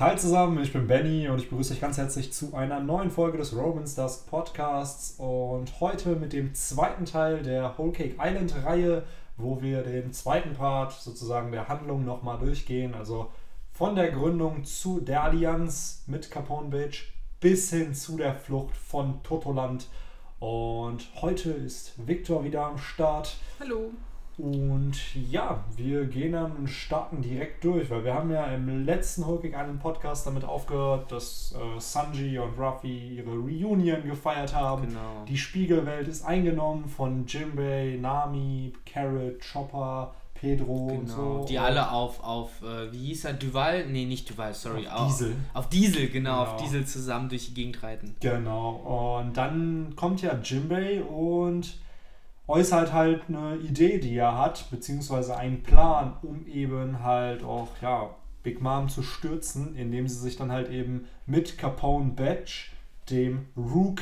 Hi zusammen, ich bin Benny und ich begrüße euch ganz herzlich zu einer neuen Folge des Romans Dusk Podcasts und heute mit dem zweiten Teil der Whole Cake Island Reihe, wo wir den zweiten Part sozusagen der Handlung nochmal durchgehen. Also von der Gründung zu der Allianz mit Capone Beach bis hin zu der Flucht von Totoland. Und heute ist Victor wieder am Start. Hallo. Und ja, wir gehen dann und starten direkt durch, weil wir haben ja im letzten Hulking einen Podcast damit aufgehört, dass äh, Sanji und Ruffy ihre Reunion gefeiert haben. Genau. Die Spiegelwelt ist eingenommen von Jimbei, Nami, Carrot, Chopper, Pedro und Genau. so. Die alle auf, auf äh, wie hieß er, Duval? Nee, nicht Duval, sorry. Auf Diesel. Auf Diesel, genau, auf Genau. Diesel zusammen durch die Gegend reiten. Genau. Und dann kommt ja Jimbei und äußert halt eine Idee, die er hat, beziehungsweise einen Plan, um eben halt auch, ja, Big Mom zu stürzen, indem sie sich dann halt eben mit Capone Batch, dem Rook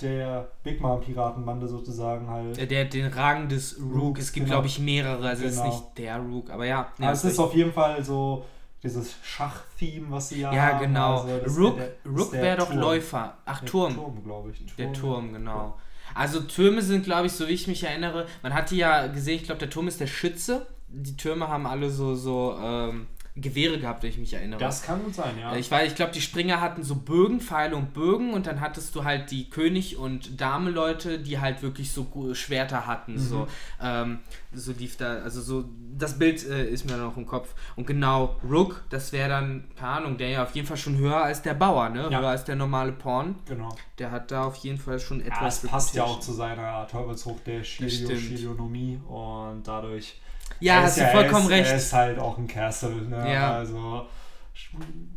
der Big Mom Piratenbande sozusagen halt. Der, der den Rang des Rook, Rook, es gibt genau. glaube ich mehrere, also es ist Genau. nicht der Rook, aber ja. nee, Aber es das ist auf jeden Fall so dieses Schach-Theme, was sie ja Ja, haben. genau. Also Rook, der- Rook wäre doch Turm. Läufer. Ach, Der Turm. Turm, glaube ich. Der Turm, genau. Also Türme sind, glaube ich, so wie ich mich erinnere, man hatte ja gesehen, ich glaube, der Turm ist der Schütze. Die Türme haben alle so, so ähm, Gewehre gehabt, wenn ich mich erinnere. Das kann gut sein, ja. Äh, Ich weiß, ich glaube, die Springer hatten so Bögen, Pfeile und Bögen und dann hattest du halt die König- und Dame-Leute, die halt wirklich so Schwerter hatten. Mhm. So, ähm, so lief da, also so, das Bild äh, ist mir noch im Kopf. Und genau, Rook, das wäre dann, keine Ahnung, der ja auf jeden Fall schon höher als der Bauer, ne? Ja. Höher als der normale Porn. genau. Der hat da auf jeden Fall schon Ja, etwas. es passt ja auch zu seiner Teufelsfrucht der. Shiryonomie und dadurch. Ja, hast ist du vollkommen er ist, recht. Er ist halt auch ein Castle, ne? Ja. Also,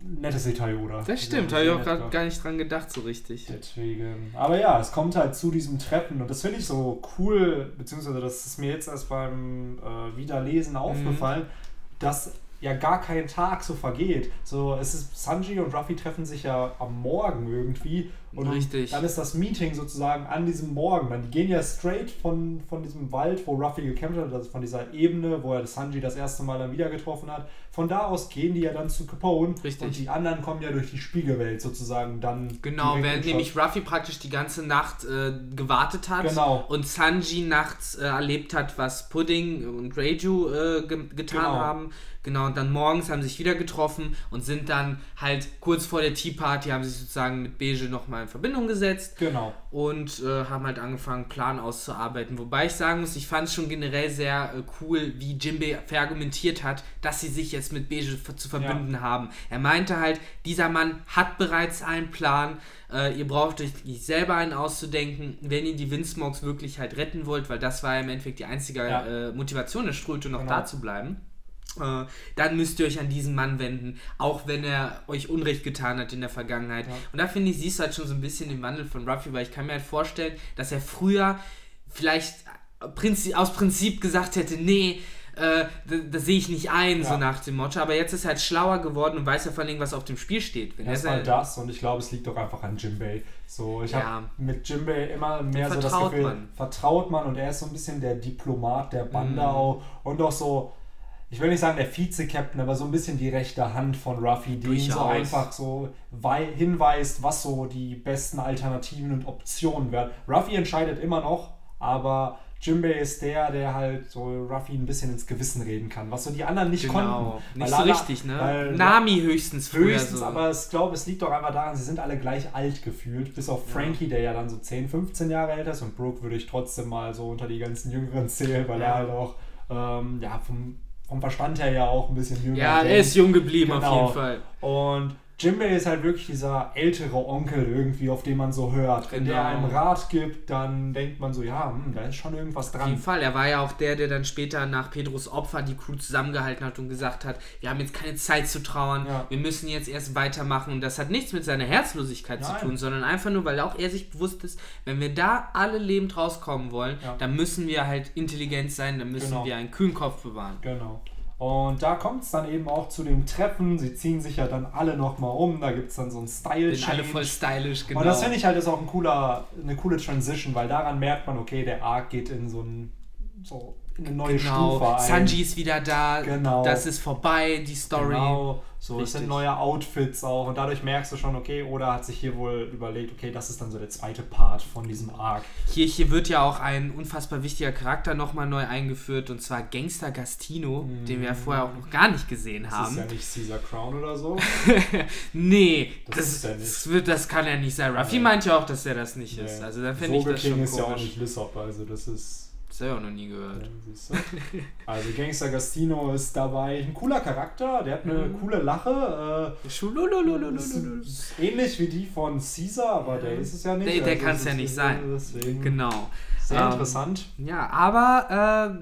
nettes Detail, oder? Das stimmt, Ja, habe ich auch gerade gar nicht dran gedacht, so richtig. Deswegen. Aber ja, es kommt halt zu diesem Treffen und das finde ich so cool, beziehungsweise das ist mir jetzt erst beim äh, Mhm. Wiederlesen aufgefallen, dass ja gar kein Tag so vergeht. So, es ist Sanji und Ruffy treffen sich ja am Morgen irgendwie und Richtig. dann ist das Meeting sozusagen an diesem Morgen. Dann die gehen ja straight von, von diesem Wald, wo Ruffy gekämpft hat, also von dieser Ebene, wo er Sanji das erste Mal dann wieder getroffen hat. Von da aus gehen die ja dann zu Capone Richtig. und die anderen kommen ja durch die Spiegelwelt sozusagen dann. Genau, während nämlich Ruffy praktisch die ganze Nacht äh, gewartet hat Genau. und Sanji nachts äh, erlebt hat, was Pudding und Reiju äh, ge getan Genau. haben. Genau, und dann morgens haben sie sich wieder getroffen und sind dann halt kurz vor der Tea Party, haben sie sich sozusagen mit Beige nochmal in Verbindung gesetzt Genau. und äh, haben halt angefangen, einen Plan auszuarbeiten. Wobei ich sagen muss, ich fand es schon generell sehr äh, cool, wie Jimbei verargumentiert hat, dass sie sich jetzt mit Beige zu verbünden haben. Er meinte halt, dieser Mann hat bereits einen Plan. Äh, ihr braucht euch nicht selber einen auszudenken, wenn ihr die Windsmogs wirklich halt retten wollt, weil das war ja im Endeffekt die einzige Ja. äh, Motivation der Ströte, noch Genau. da zu bleiben. Äh, dann müsst ihr euch an diesen Mann wenden, auch wenn er euch Unrecht getan hat in der Vergangenheit. Ja. Und da finde ich, siehst du halt schon so ein bisschen den Wandel von Ruffy, weil ich kann mir halt vorstellen, dass er früher vielleicht aus Prinzip gesagt hätte, nee, äh, das, sehe ich nicht ein, Ja. so nach dem Motto. Aber jetzt ist er halt schlauer geworden und weiß ja vor allem, was auf dem Spiel steht. Wenn er Erstmal sein- das und ich glaube, es liegt doch einfach an Jimbei. So, ich Ja. habe mit Jimbei immer mehr so das Vertraut Gefühl, man. vertraut man und er ist so ein bisschen der Diplomat der Bande Mhm. auch und auch so, ich will nicht sagen der Vize-Captain, aber so ein bisschen die rechte Hand von Ruffy, die ihn so einfach so wei hinweist, was so die besten Alternativen und Optionen wären. Ruffy entscheidet immer noch, aber Jimbei ist der, der halt so Ruffy ein bisschen ins Gewissen reden kann, was so die anderen nicht Genau, konnten. nicht Weil so richtig, ne? Nami höchstens früher Höchstens, so. aber ich glaube, es liegt doch einfach daran, sie sind alle gleich alt gefühlt. Bis auf Frankie, der ja dann so 10, 15 Jahre älter ist. Und Brooke würde ich trotzdem mal so unter die ganzen Jüngeren zählen, weil Ja. er halt auch ähm, ja, vom, vom Verstand her ja auch ein bisschen jünger ja, er ist jung geblieben auf Genau. jeden Fall. Und Jimbei ist halt wirklich dieser ältere Onkel irgendwie, auf den man so hört. Wenn der Genau. einem Rat gibt, dann denkt man so, ja, hm, da ist schon irgendwas Auf jeden dran. Fall. Er war ja auch der, der dann später nach Pedros Opfer die Crew zusammengehalten hat und gesagt hat, wir haben jetzt keine Zeit zu trauern, Ja. wir müssen jetzt erst weitermachen. Und das hat nichts mit seiner Herzlosigkeit Nein. zu tun, sondern einfach nur, weil auch er sich bewusst ist, wenn wir da alle lebend rauskommen wollen, Ja. dann müssen wir halt intelligent sein, dann müssen Genau. wir einen kühlen Kopf bewahren. Genau. Und da kommt es dann eben auch zu dem Treffen. Sie ziehen sich ja dann alle nochmal um. Da gibt es dann so ein style Sind alle voll stylisch, genau. Und das finde ich halt ist auch ein cooler, eine coole Transition, weil daran merkt man, okay, der Arc geht in so ein so eine neue genau. Stufe ein. Sanji ist wieder da. Genau. Das ist vorbei, die Story. Genau, so es Richtig. sind neue Outfits auch und dadurch merkst du schon, okay, Oda hat sich hier wohl überlegt, okay, das ist dann so der zweite Part von diesem Arc. Hier, hier wird ja auch ein unfassbar wichtiger Charakter nochmal neu eingeführt und zwar Gangster Gastino, den wir ja vorher auch noch gar nicht gesehen Das haben. ist ja nicht Caesar Crown oder so. nee, Das das, ist er nicht. das, wird, das kann ja nicht sein. Ruffy Nee. meint ja auch, dass er das nicht ist. Nee. Also dann finde ich das King schon ist ja auch komisch. nicht Lissop, also das ist. Auch noch nie gehört. Ja? Also Gangster Gastino ist dabei ein cooler Charakter, der hat eine Mhm. coole Lache. Äh, ist ähnlich wie die von Caesar, aber der ist es ja nicht. Nee, der Also kann's es ja nicht sein. Deswegen Genau. Sehr Ähm, interessant. Ja, aber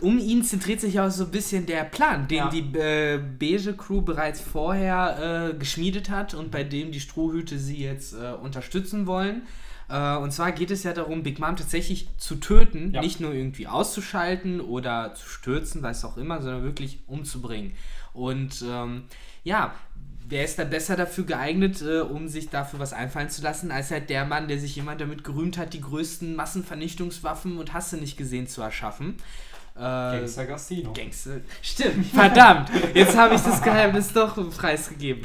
äh, um ihn zentriert sich auch so ein bisschen der Plan, den Ja. die äh, Beige Crew bereits vorher äh, geschmiedet hat und bei dem die Strohhüte sie jetzt äh, unterstützen wollen. Äh, und zwar geht es ja darum, Big Mom tatsächlich zu töten, Ja. nicht nur irgendwie auszuschalten oder zu stürzen, was auch immer, sondern wirklich umzubringen. Und ähm, ja, wer ist da besser dafür geeignet, äh, um sich dafür was einfallen zu lassen, als halt der Mann, der sich jemand damit gerühmt hat, die größten Massenvernichtungswaffen und Hasse nicht gesehen zu erschaffen. Äh, Gangster Gastino. Gangster. Stimmt, verdammt. Jetzt habe ich das Geheimnis doch preisgegeben.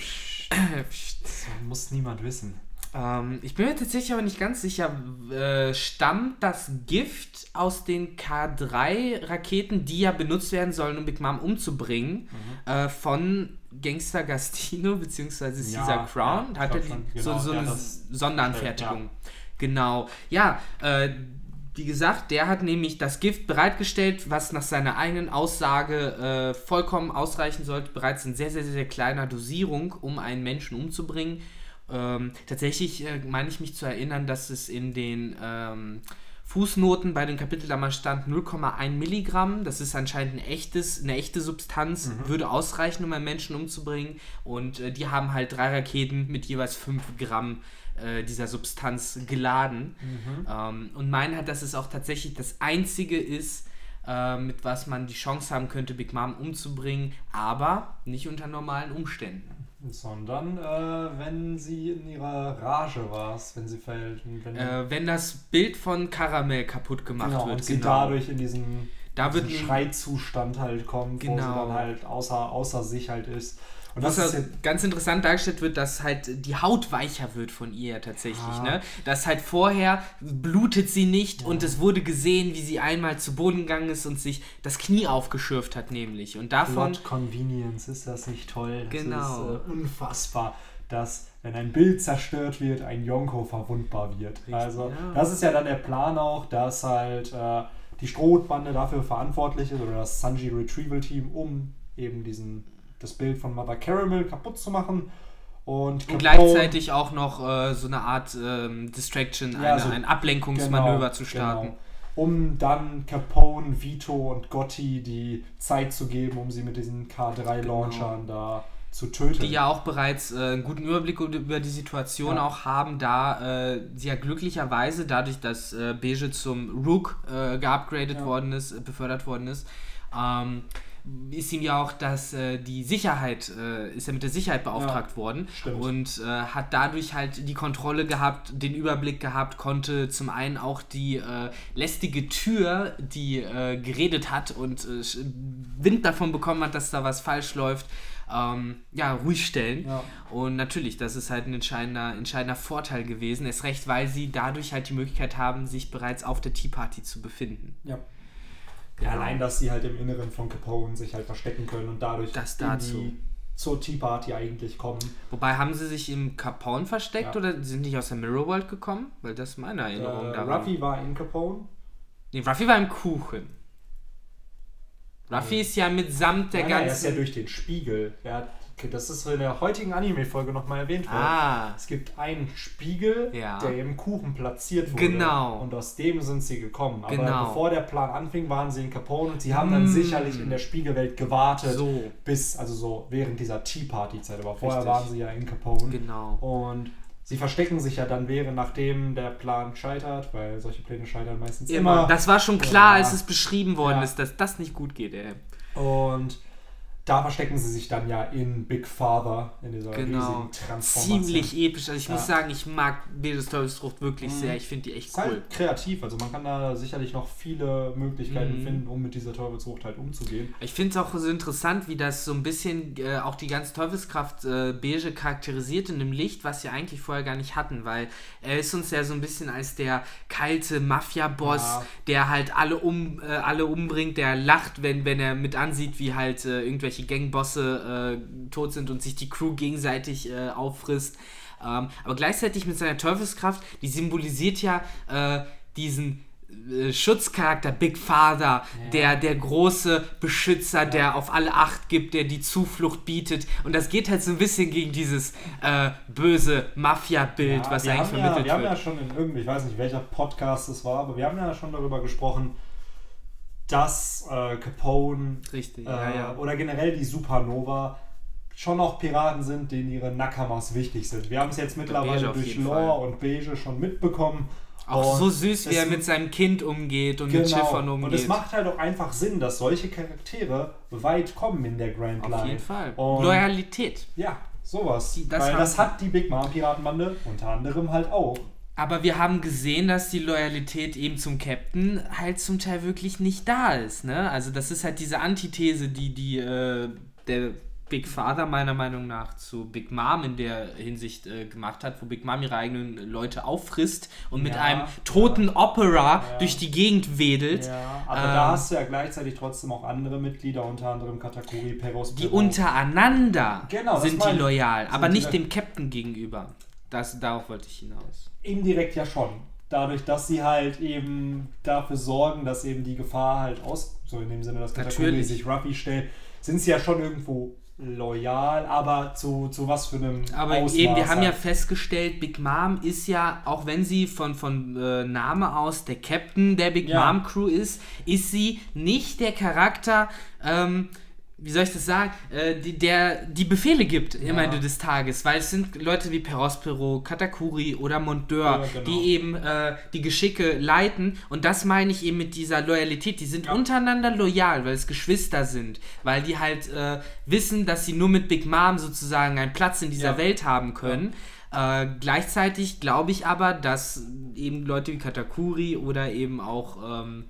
Das muss niemand wissen. Ähm, ich bin mir tatsächlich aber nicht ganz sicher, äh, stammt das Gift aus den K3-Raketen, die ja benutzt werden sollen, um Big Mom umzubringen, äh, von Gangster Gastino bzw. Ja, Caesar Crown? ja, Hat er die, schon, so, genau, so der eine Sonderanfertigung. Genau. Ja, äh, wie gesagt, der hat nämlich das Gift bereitgestellt, was nach seiner eigenen Aussage äh, vollkommen ausreichen sollte, bereits in sehr, sehr, sehr kleiner Dosierung, um einen Menschen umzubringen. Ähm, tatsächlich äh, meine ich mich zu erinnern, dass es in den ähm, Fußnoten bei dem Kapitel damals stand 0,1 Milligramm. Das ist anscheinend ein echtes, eine echte Substanz, würde ausreichen, um einen Menschen umzubringen. Und äh, die haben halt drei Raketen mit jeweils 5 Gramm äh, dieser Substanz geladen. Ähm, und meinen halt, dass es auch tatsächlich das einzige ist, äh, mit was man die Chance haben könnte, Big Mom umzubringen, aber nicht unter normalen Umständen. Sondern äh, wenn sie in ihrer Rage war, wenn sie fällt. Wenn, Äh, wenn das Bild von Karamell kaputt gemacht genau, wird, und sie dadurch in diesen, Da diesen Schreizustand halt kommt, wo sie Genau. dann halt außer, außer sich halt ist. Und Was ja ja, ganz interessant dargestellt wird, dass halt die Haut weicher wird von ihr tatsächlich, Ah. ne? Dass halt vorher blutet sie nicht und es wurde gesehen, wie sie einmal zu Boden gegangen ist und sich das Knie aufgeschürft hat, nämlich. Und davon Plot Convenience, ist das nicht toll? Das Genau. ist äh, unfassbar, dass wenn ein Bild zerstört wird, ein Yonko verwundbar wird. also ja. das ist ja dann der Plan auch, dass halt äh, die Strohbande dafür verantwortlich ist oder das Sanji Retrieval Team, um eben diesen das Bild von Mother Caramel kaputt zu machen. Und, und gleichzeitig auch noch äh, so eine Art ähm, Distraction, Ja, eine, so- ein Ablenkungsmanöver Genau, zu starten. Genau. Um dann Capone, Vito und Gotti die Zeit zu geben, um sie mit diesen K3-Launchern da zu töten. Genau. die ja auch bereits äh, einen guten Überblick über die Situation Ja. auch haben, da äh, sie ja glücklicherweise dadurch, dass äh, Beige zum Rook äh, geupgradet Ja. worden ist, äh, befördert worden ist, ähm, ist ihm ja auch das, äh, die Sicherheit, äh, ist er mit der Sicherheit beauftragt worden stimmt. und äh, hat dadurch halt die Kontrolle gehabt, den Überblick gehabt, konnte zum einen auch die äh, lästige Tür, die äh, geredet hat und äh, Wind davon bekommen hat, dass da was falsch läuft, ähm, ja, ruhig stellen. Ja. Und natürlich, das ist halt ein entscheidender, entscheidender Vorteil gewesen. Erst recht, weil sie dadurch halt die Möglichkeit haben, sich bereits auf der Tea Party zu befinden. Ja. Genau. Ja, allein, dass sie halt im Inneren von Capone sich halt verstecken können und dadurch Das in dazu. die, zur Tea Party eigentlich kommen. Wobei, haben sie sich im Capone versteckt Ja. oder sind nicht aus der Mirror World gekommen? Weil das ist meine Erinnerung Äh, daran. Ruffy war in Capone. Nee, Ruffy war im Kuchen. Ruffy ist ja mitsamt der Nein, nein, er ist ja ganzen. durch den Spiegel. Er hat, okay, das ist in der heutigen Anime-Folge nochmal erwähnt worden. ah, Es gibt einen Spiegel, Ja. der im Kuchen platziert wurde. Genau. Und aus dem sind sie gekommen. Aber Genau. bevor der Plan anfing, waren sie in Capone und sie haben dann Mm. sicherlich in der Spiegelwelt gewartet. so. Bis, also so während dieser Tea Party-Zeit. Aber vorher Richtig. waren sie ja in Capone. Genau. Und sie verstecken sich ja dann während, nachdem der Plan scheitert, weil solche Pläne scheitern meistens Immer. immer. Das war schon klar, Ja. als es beschrieben worden Ja. ist, dass das nicht gut geht, ey. Und da verstecken sie sich dann ja in Big Father, in dieser genau. riesigen Transformation. Ziemlich episch. Also ich ja. muss sagen, ich mag Bedes Teufelsfrucht wirklich mhm. sehr. Ich finde die echt ist cool. Halt kreativ, also man kann da sicherlich noch viele Möglichkeiten Mhm. finden, um mit dieser Teufelsfrucht halt umzugehen. Ich finde es auch so interessant, wie das so ein bisschen äh, auch die ganze Teufelskraft äh, beige charakterisiert in dem Licht, was wir eigentlich vorher gar nicht hatten, weil er ist uns ja so ein bisschen als der kalte Mafia-Boss, Ja. der halt alle, um, äh, alle umbringt, der lacht, wenn, wenn er mit ansieht, wie halt äh, irgendwelche Gangbosse äh, tot sind und sich die Crew gegenseitig äh, auffrisst. Ähm, aber gleichzeitig mit seiner Teufelskraft, die symbolisiert ja äh, diesen äh, Schutzcharakter Big Father, der der große Beschützer, der auf alle Acht gibt, der die Zuflucht bietet. Und das geht halt so ein bisschen gegen dieses äh, böse Mafia-Bild, was wir eigentlich haben ja, vermittelt Wir haben wird. ja schon in irgendwie, ich weiß nicht welcher Podcast es war, aber wir haben ja schon darüber gesprochen, dass äh, Capone Richtig, äh, ja, ja. oder generell die Supernova schon auch Piraten sind, denen ihre Nakamas wichtig sind. Wir haben es jetzt mittlerweile durch Lore Fall. und Beige schon mitbekommen. Auch Und so süß, wie er mit seinem Kind umgeht und mit Schiffern Genau. Und es umgeht. macht halt auch einfach Sinn, dass solche Charaktere weit kommen in der Grand Line. Auf jeden Fall. Und Loyalität. ja, sowas. Die- das Weil das hat die Big Mom Piratenbande unter anderem halt auch. Aber wir haben gesehen, dass die Loyalität eben zum Captain halt zum Teil wirklich nicht da ist. Ne? Also das ist halt diese Antithese, die, die äh, der Big Father meiner Meinung nach zu Big Mom in der Hinsicht äh, gemacht hat, wo Big Mom ihre eigenen Leute auffrisst und mit Ja, einem toten Opera Ja. durch die Gegend wedelt. Ja, aber Ähm, da hast du ja gleichzeitig trotzdem auch andere Mitglieder, unter anderem Katakuri, Peros, Die untereinander Genau, sind die loyal, aber nicht dem Captain gegenüber. Das, darauf wollte ich hinaus. Indirekt ja schon. Dadurch, dass sie halt eben dafür sorgen, dass eben die Gefahr halt aus, so in dem Sinne, dass Katakuri sich Ruffy stellt, sind sie ja schon irgendwo loyal, aber zu, zu was für einem Aber Ausmaß eben, wir haben ja halt. festgestellt, Big Mom ist ja, auch wenn sie von, von äh, Name aus der Captain der Big Ja. Mom Crew ist, ist sie nicht der Charakter, ähm, wie soll ich das sagen, äh, die, der die Befehle gibt am Ja. Ende des Tages, weil es sind Leute wie Perospero, Katakuri oder Mondeur, Ja, genau. die eben äh, die Geschicke leiten und das meine ich eben mit dieser Loyalität, die sind Ja. untereinander loyal, weil es Geschwister sind, weil die halt äh, wissen, dass sie nur mit Big Mom sozusagen einen Platz in dieser. Welt haben können. Äh, gleichzeitig glaube ich aber, dass eben Leute wie Katakuri oder eben auch ähm,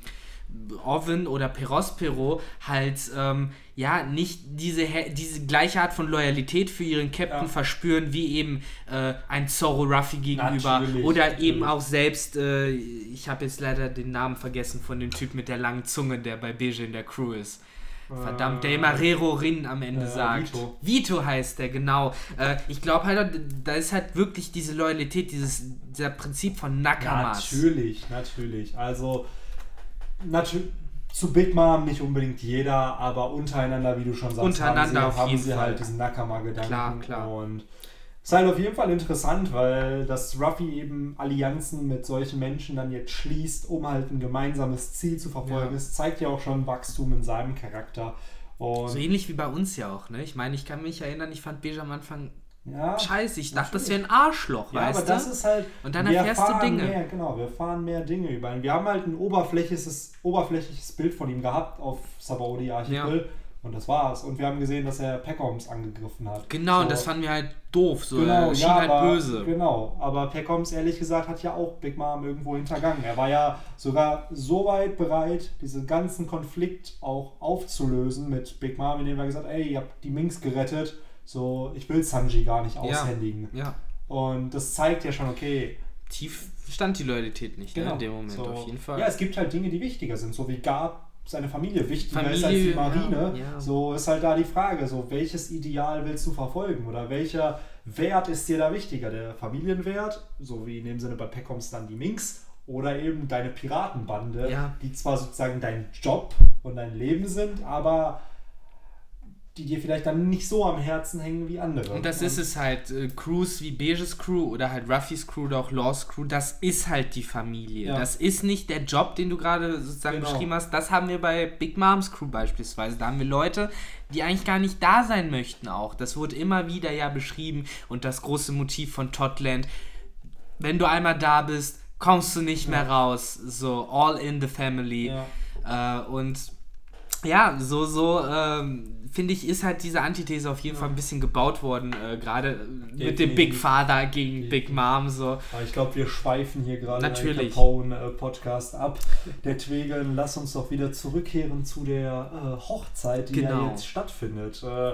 Oven oder Perospero halt ähm, ja nicht diese, diese gleiche Art von Loyalität für ihren Captain Ja. verspüren wie eben äh, ein Zorro Ruffy gegenüber Natürlich, oder eben auch selbst äh, ich habe jetzt leider den Namen vergessen von dem Typ mit der langen Zunge, der bei Beige in der Crew ist. Verdammt, der immer Rero Rin am Ende äh, sagt. Vito. Vito heißt der, genau. Äh, ich glaube halt, da ist halt wirklich diese Loyalität, dieses dieser Prinzip von Nakamas. Natürlich, natürlich. Also natürlich zu Big Mom nicht unbedingt jeder, aber untereinander, wie du schon sagst, Untereinander haben sie, haben sie halt diesen Nakama-Gedanken. Klar, klar. Und es ist halt auf jeden Fall interessant, weil das Ruffy eben Allianzen mit solchen Menschen dann jetzt schließt, um halt ein gemeinsames Ziel zu verfolgen. Ja. Es zeigt ja auch schon Wachstum in seinem Charakter. Und So ähnlich wie bei uns ja auch, ne? Ich meine, ich kann mich erinnern, ich fand Beige am Anfang ja, scheiße. Ich dachte, das wäre ein Arschloch, Ja, weißt aber du? das ist halt. Und dann erfährst du Dinge. Mehr, genau, wir fahren mehr Dinge über ihn. Wir haben halt ein oberflächliches, oberflächliches Bild von ihm gehabt auf Sabaudi Archipel. Und das war's. Und wir haben gesehen, dass er Peckoms angegriffen hat. Genau, So. und das fanden wir halt doof. So, Genau, er schien ja, halt aber, böse. Genau, aber Peckoms, ehrlich gesagt, hat ja auch Big Mom irgendwo hintergangen. Er war ja sogar so weit bereit, diesen ganzen Konflikt auch aufzulösen mit Big Mom, indem er gesagt hat, ey, ihr habt die Minx gerettet, so, ich will Sanji gar nicht aushändigen. Ja, Und das zeigt ja schon, okay, tief stand die Loyalität nicht ne, in dem Moment, Genau. So. auf jeden Fall. Ja, es gibt halt Dinge, die wichtiger sind, so wie Gab seine Familie wichtiger ist als Familie, die Marine. ja, ja. So ist halt da die Frage, so welches Ideal willst du verfolgen oder welcher Wert ist dir da wichtiger? Der Familienwert, so wie in dem Sinne bei Peckoms dann die Minx oder eben deine Piratenbande, Ja. die zwar sozusagen dein Job und dein Leben sind, aber die dir vielleicht dann nicht so am Herzen hängen wie andere. Und das ist es halt, äh, Crews wie Beiges Crew oder halt Ruffys Crew oder auch Laws Crew, das ist halt die Familie. Ja. Das ist nicht der Job, den du gerade sozusagen Genau. beschrieben hast. Das haben wir bei Big Moms Crew beispielsweise. Da haben wir Leute, die eigentlich gar nicht da sein möchten auch. Das wurde immer wieder ja beschrieben und das große Motiv von Totland. Wenn du einmal da bist, kommst du nicht mehr raus. So, all in the family. Ja. Äh, und ja, so, so, ähm, finde ich, ist halt diese Antithese auf jeden ja. Fall ein bisschen gebaut worden, äh, gerade mit dem Big Father gegen Big Mom. So. Aber ich glaube, wir schweifen hier gerade den Capone-Podcast ab. Der Twegeln, lass uns doch wieder zurückkehren zu der äh, Hochzeit, die genau. ja jetzt stattfindet. Äh,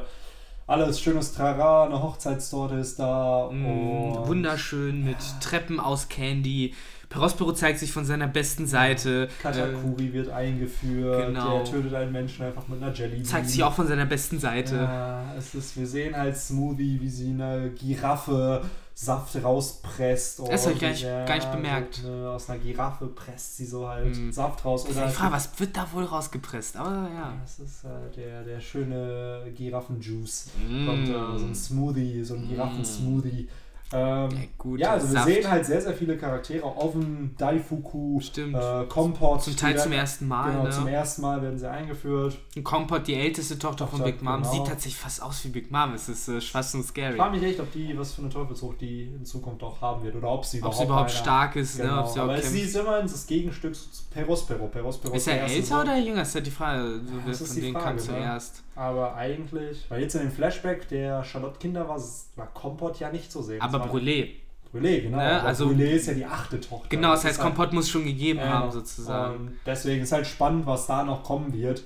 alles schönes Trara, eine Hochzeitstorte ist da. Mm, wunderschön mit Treppen aus Candy. Perospero zeigt sich von seiner besten Seite. Katakuri äh, wird eingeführt. Genau. Der tötet einen Menschen einfach mit einer Jelly. Zeigt sich auch von seiner besten Seite. Ja, es ist, wir sehen halt Smoothie, wie sie eine Giraffe Saft rauspresst. Das habe ich gar nicht, ja, gar nicht bemerkt. Eine, aus einer Giraffe presst sie so halt mm. Saft raus. Oder ich frage, was wird da wohl rausgepresst? Aber ja. Das ist äh, der, der schöne Giraffenjuice. Mm. Kommt äh, so ein Smoothie, so ein Giraffensmoothie. Mm ähm, ja, gut, ja, also wir Saft. sehen halt sehr, sehr viele Charaktere. Oven, Daifuku. Äh, Kompot. Zum Teil zum ersten Mal. Genau, ne? zum ersten Mal werden sie eingeführt. Kompot, die älteste Tochter, Tochter von Big Mom, genau. sieht tatsächlich fast aus wie Big Mom. Es ist äh, fast so scary. Ich frage mich echt, ob die was für eine Teufelsfrucht die in Zukunft auch haben wird. Oder ob sie überhaupt, ob sie überhaupt stark ist. Ne? Genau. Ne? Ob sie Aber sie ist immerhin das Gegenstück zu Perospero. Perospero ist er älter oder jünger? Ist ja die Frage. Ja, von denen kam ne? zuerst. Aber eigentlich, weil jetzt in dem Flashback der Charlotte Kinder war, war Kompot ja nicht zu sehen. Aber Brûlé. Brûlé, genau. Ne? Also, Brûlé ist ja die achte Tochter. Genau, das heißt, Kompott halt, muss schon gegeben äh, haben, sozusagen. Und deswegen ist halt spannend, was da noch kommen wird.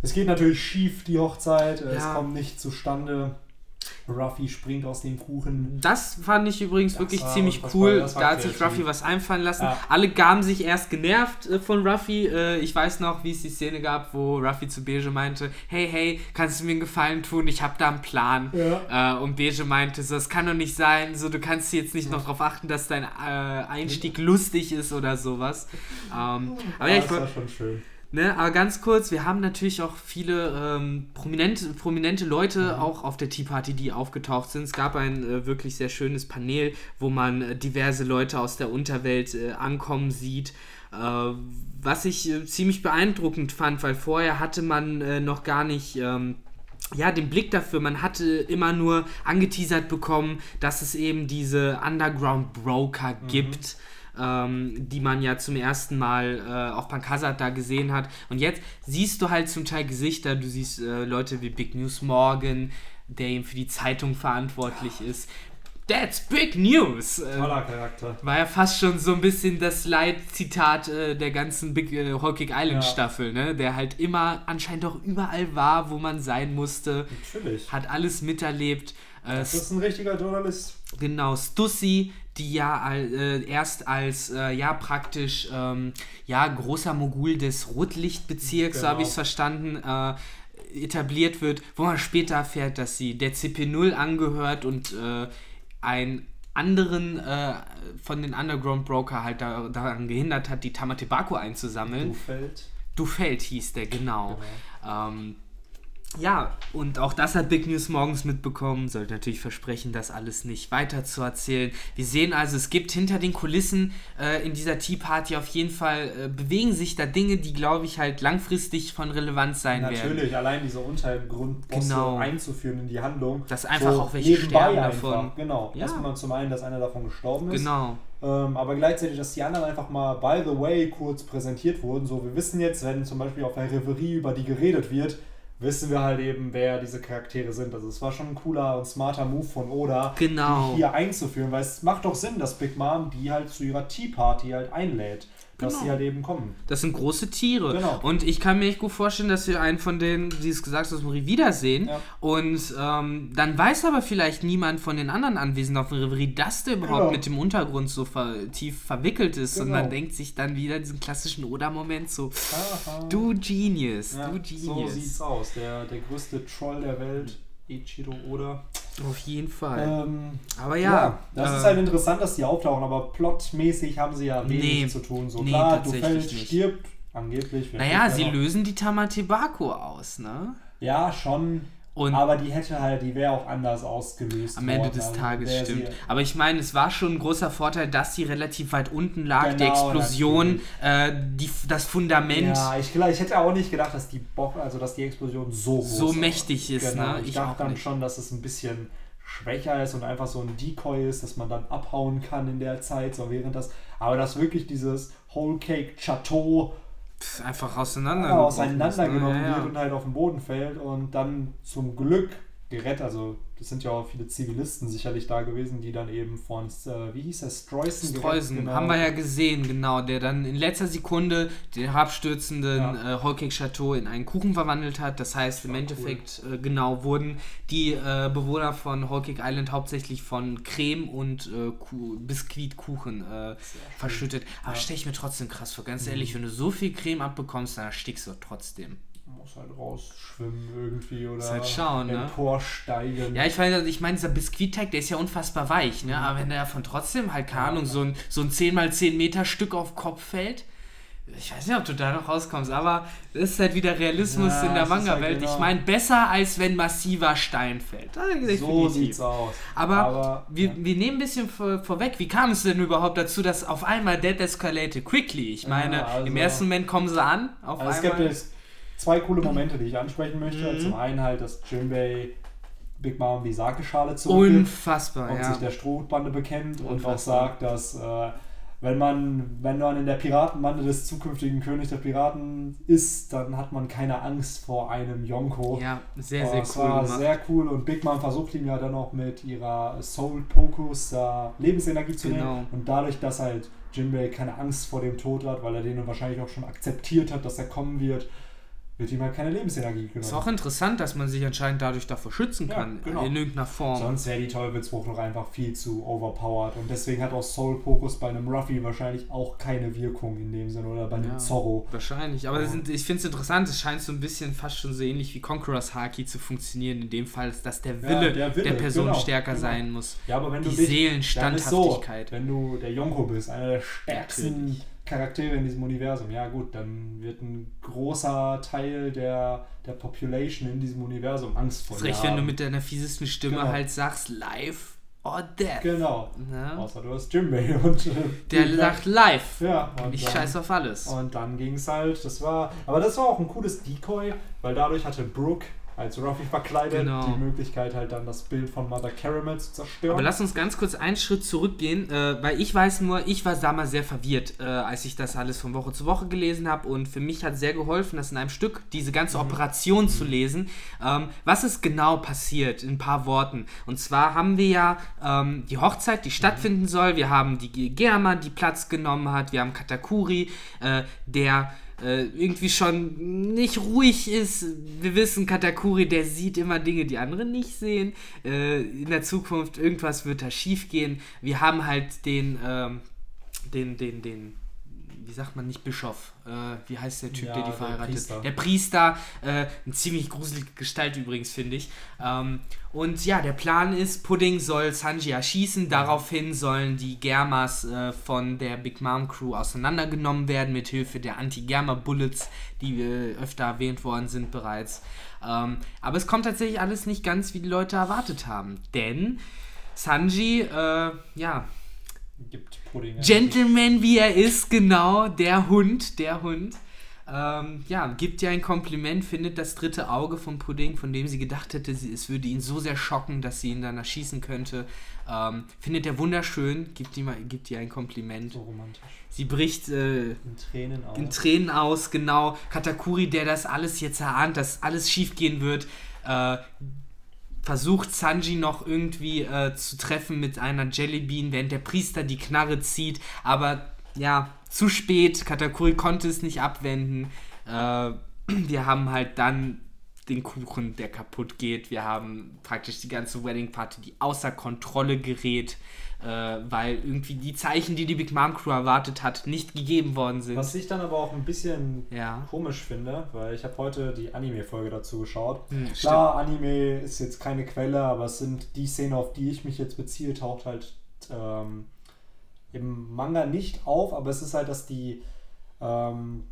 Es geht natürlich schief, die Hochzeit. Ja. Es kommt nicht zustande. Ruffy springt aus dem Kuchen. Das fand ich übrigens das wirklich ziemlich cool. War, da hat sich Ruffy was einfallen lassen. Ja. Alle gaben sich erst genervt äh, von Ruffy. Äh, ich weiß noch, wie es die Szene gab, wo Ruffy zu Beige meinte: Hey, hey, kannst du mir einen Gefallen tun? Ich habe da einen Plan. Ja. Äh, und Beige meinte: so, Das kann doch nicht sein. So, du kannst jetzt nicht noch darauf achten, dass dein Einstieg lustig ist oder sowas. Ähm, aber ja, ich das war schon schön. Ne, aber ganz kurz, wir haben natürlich auch viele ähm, prominente, prominente Leute mhm. auch auf der Tea Party, die aufgetaucht sind. Es gab ein äh, wirklich sehr schönes Panel, wo man äh, diverse Leute aus der Unterwelt äh, ankommen sieht. Äh, was ich äh, ziemlich beeindruckend fand, weil vorher hatte man äh, noch gar nicht. Ähm, ja, den Blick dafür. Man hatte immer nur angeteasert bekommen, dass es eben diese Underground Broker mhm. gibt ähm, die man ja zum ersten Mal äh, auf Pankasat da gesehen hat. Und jetzt siehst du halt zum Teil Gesichter, du siehst äh, Leute wie Big News Morgan, der eben für die Zeitung verantwortlich ist. That's big news! Äh, Toller Charakter. War ja fast schon so ein bisschen das Leitzitat äh, der ganzen Big äh, Hawking Island ja. Staffel, ne? Der halt immer anscheinend auch überall war, wo man sein musste. Natürlich. Hat alles miterlebt. Äh, das ist ein richtiger Journalist. Genau, Stussy, die ja äh, erst als äh, ja praktisch ähm, ja großer Mogul des Rotlichtbezirks, genau. so habe ich es verstanden, äh, etabliert wird, wo man später erfährt, dass sie der CP0 angehört und äh, einen anderen äh, von den Underground Broker halt da, daran gehindert hat, die Tamatebako einzusammeln. Dufeld. Dufeld hieß der, genau. genau. Ähm, ja, und auch das hat Big News morgens mitbekommen. Sollte natürlich versprechen, das alles nicht weiter zu erzählen. Wir sehen also, es gibt hinter den Kulissen äh, in dieser Tea Party auf jeden Fall, äh, bewegen sich da Dinge, die, glaube ich, halt langfristig von Relevanz sein natürlich, werden. Natürlich, allein diese Untergrundbosse genau. einzuführen in die Handlung. Dass einfach so auch welche sterben einfach. davon. Genau, ja. erstmal zum einen, dass einer davon gestorben ist. Genau. Ähm, aber gleichzeitig, dass die anderen einfach mal by the way kurz präsentiert wurden. So, wir wissen jetzt, wenn zum Beispiel auf der Reverie über die geredet wird, wissen wir halt eben, wer diese Charaktere sind. Also es war schon ein cooler und smarter Move von Oda, genau. die hier einzuführen, weil es macht doch Sinn, dass Big Mom die halt zu ihrer Tea Party halt einlädt dass genau. sie halt eben kommen. Das sind große Tiere. Genau. Und ich kann mir echt gut vorstellen, dass wir einen von denen, die es gesagt haben, wiedersehen. Ja. Und ähm, dann weiß aber vielleicht niemand von den anderen Anwesenden auf dem Reverie, dass der überhaupt genau. mit dem Untergrund so ver tief verwickelt ist. Genau. Und man denkt sich dann wieder diesen klassischen Oda-Moment so, Aha. du Genius, ja, du Genius. So sieht's aus. Der, der größte Troll der Welt. Ichiro Oda. Auf jeden Fall. Ähm, aber ja. ja das äh, ist halt interessant, dass die auftauchen, aber plotmäßig haben sie ja wenig nee, zu tun. So nee, klar, Dufeld stirbt, angeblich. Naja, sie lösen die Tamatebako aus, ne? Ja, schon. Und aber die hätte halt, die wäre auch anders ausgelöst. Am Ende des also Tages stimmt. Aber ich meine, es war schon ein großer Vorteil, dass sie relativ weit unten lag, genau, die Explosion, äh, die, das Fundament. Ja, ich, ich hätte auch nicht gedacht, dass die Bock, also dass die Explosion so groß so mächtig ist. Genau. Ne? Ich, ich dachte dann nicht. schon, dass es ein bisschen schwächer ist und einfach so ein Decoy ist, dass man dann abhauen kann in der Zeit, so während das. Aber dass wirklich dieses Whole Cake Chateau einfach auseinander ja, auseinandergenommen ne? ja, ja. wird und halt auf den Boden fällt und dann zum Glück gerettet, also es sind ja auch viele Zivilisten sicherlich da gewesen, die dann eben von, äh, wie hieß er, Streusen Streusen, genau. haben wir ja gesehen, genau, der dann in letzter Sekunde den herabstürzenden ja. äh, Whole Chateau in einen Kuchen verwandelt hat. Das heißt, im Endeffekt, cool. äh, genau, wurden die äh, Bewohner von Cake Island hauptsächlich von Creme und äh, Biskuitkuchen äh, verschüttet. Aber ja. stelle ich mir trotzdem krass vor, ganz mhm. ehrlich, wenn du so viel Creme abbekommst, dann erstickst du trotzdem muss halt rausschwimmen irgendwie oder halt schauen, ne? emporsteigen. Ja, ich meine, ich mein, dieser Biskuitteig, der ist ja unfassbar weich, ne? Aber wenn der davon trotzdem halt, keine Ahnung, so ein, so ein 10x10 Meter Stück auf Kopf fällt, ich weiß nicht, ob du da noch rauskommst, aber das ist halt wieder Realismus ja, in der Manga-Welt. Halt genau. Ich meine, besser als wenn massiver Stein fällt. So sieht's aus. Aber, aber wir, ja. wir nehmen ein bisschen vor, vorweg. Wie kam es denn überhaupt dazu, dass auf einmal Dead escalated quickly? Ich meine, ja, also, im ersten Moment kommen sie an. Auf also einmal. Es gibt zwei coole Momente, die ich ansprechen möchte. Mhm. Zum einen halt, dass Jimbei Big Mom die Sake-Schale zurückgibt Unfassbar, und ja. sich der Strohbande bekennt Unfassbar. und auch sagt, dass äh, wenn man, wenn man in der Piratenbande des zukünftigen Königs der Piraten ist, dann hat man keine Angst vor einem Yonko. Ja, sehr, sehr das cool. Das war gemacht. sehr cool und Big Mom versucht ihm ja dann auch mit ihrer Soul Pokus äh, Lebensenergie zu genau. nehmen. Und dadurch, dass halt Jinbei keine Angst vor dem Tod hat, weil er den wahrscheinlich auch schon akzeptiert hat, dass er kommen wird, wird ihm halt keine Lebensenergie genommen. Ist auch interessant, dass man sich anscheinend dadurch davor schützen kann, ja, genau. in irgendeiner Form. Sonst wäre die Teufelsbruch noch einfach viel zu overpowered. Und deswegen hat auch Soul Focus bei einem Ruffy wahrscheinlich auch keine Wirkung in dem Sinne oder bei einem ja, Zorro. Wahrscheinlich, aber ja. sind, ich finde es interessant, es scheint so ein bisschen fast schon so ähnlich wie Conqueror's Haki zu funktionieren, in dem Fall, dass der Wille, der, Wille, der, Person genau, stärker genau. sein muss. Ja, aber wenn die du Seelenstandhaftigkeit. So, wenn du der Yonko bist, einer der stärksten. Natürlich Charaktere in diesem Universum. Ja gut, dann wird ein großer Teil der, der Population in diesem Universum Angst vor dir recht, wenn du mit deiner fiesesten Stimme genau. halt sagst, live or death. Genau. Na? Außer du hast Jimbei und... Äh, der sagt live. Ja. Und ich dann, scheiß auf alles. Und dann ging es halt, das war... Aber das war auch ein cooles Decoy, weil dadurch hatte Brooke als Ruffy verkleidet, genau. die Möglichkeit halt dann das Bild von Mother Caramel zu zerstören. Aber lass uns ganz kurz einen Schritt zurückgehen, äh, weil ich weiß nur, ich war damals sehr verwirrt, äh, als ich das alles von Woche zu Woche gelesen habe und für mich hat sehr geholfen, das in einem Stück, diese ganze mhm. Operation mhm. zu lesen. Ähm, was ist genau passiert, in ein paar Worten. Und zwar haben wir ja ähm, die Hochzeit, die mhm. stattfinden mhm. soll, wir haben die Germa, die Platz genommen hat, wir haben Katakuri, äh, der äh, irgendwie schon nicht ruhig ist. Wir wissen, Katakuri, der sieht immer Dinge, die andere nicht sehen. Äh, in der Zukunft irgendwas wird da schief gehen. Wir haben halt den, ähm, den, den, den, wie sagt man nicht Bischof? Äh, wie heißt der Typ, ja, der die verheiratet? Der Priester. Der Priester, äh, eine ziemlich gruselige Gestalt übrigens, finde ich. Ähm, und ja, der Plan ist, Pudding soll Sanji erschießen. Daraufhin sollen die Germas äh, von der Big Mom Crew auseinandergenommen werden, mit Hilfe der Anti-Germa-Bullets, die äh, öfter erwähnt worden sind bereits. Ähm, aber es kommt tatsächlich alles nicht ganz, wie die Leute erwartet haben. Denn Sanji, äh, ja, gibt Pudding. Gentleman wie er ist, genau, der Hund, der Hund. Ähm, ja, gibt ihr ein Kompliment, findet das dritte Auge von Pudding, von dem sie gedacht hätte, sie, es würde ihn so sehr schocken, dass sie ihn dann erschießen könnte. Ähm, findet er wunderschön, gibt ihm, gibt ihr ein Kompliment. So romantisch. Sie bricht äh, in, Tränen aus. in Tränen aus, genau. Katakuri, der das alles jetzt erahnt, dass alles schief gehen wird, äh, versucht Sanji noch irgendwie äh, zu treffen mit einer Jellybean, während der Priester die Knarre zieht, aber ja, zu spät. Katakuri konnte es nicht abwenden. Äh, wir haben halt dann den Kuchen, der kaputt geht. Wir haben praktisch die ganze Wedding Party, die außer Kontrolle gerät äh, weil irgendwie die Zeichen, die die Big Mom Crew erwartet hat, nicht gegeben worden sind. Was ich dann aber auch ein bisschen ja. komisch finde, weil ich habe heute die Anime-Folge dazu geschaut. Hm, Klar, Anime ist jetzt keine Quelle, aber es sind die Szenen, auf die ich mich jetzt beziehe, taucht halt ähm, im Manga nicht auf, aber es ist halt, dass die ähm,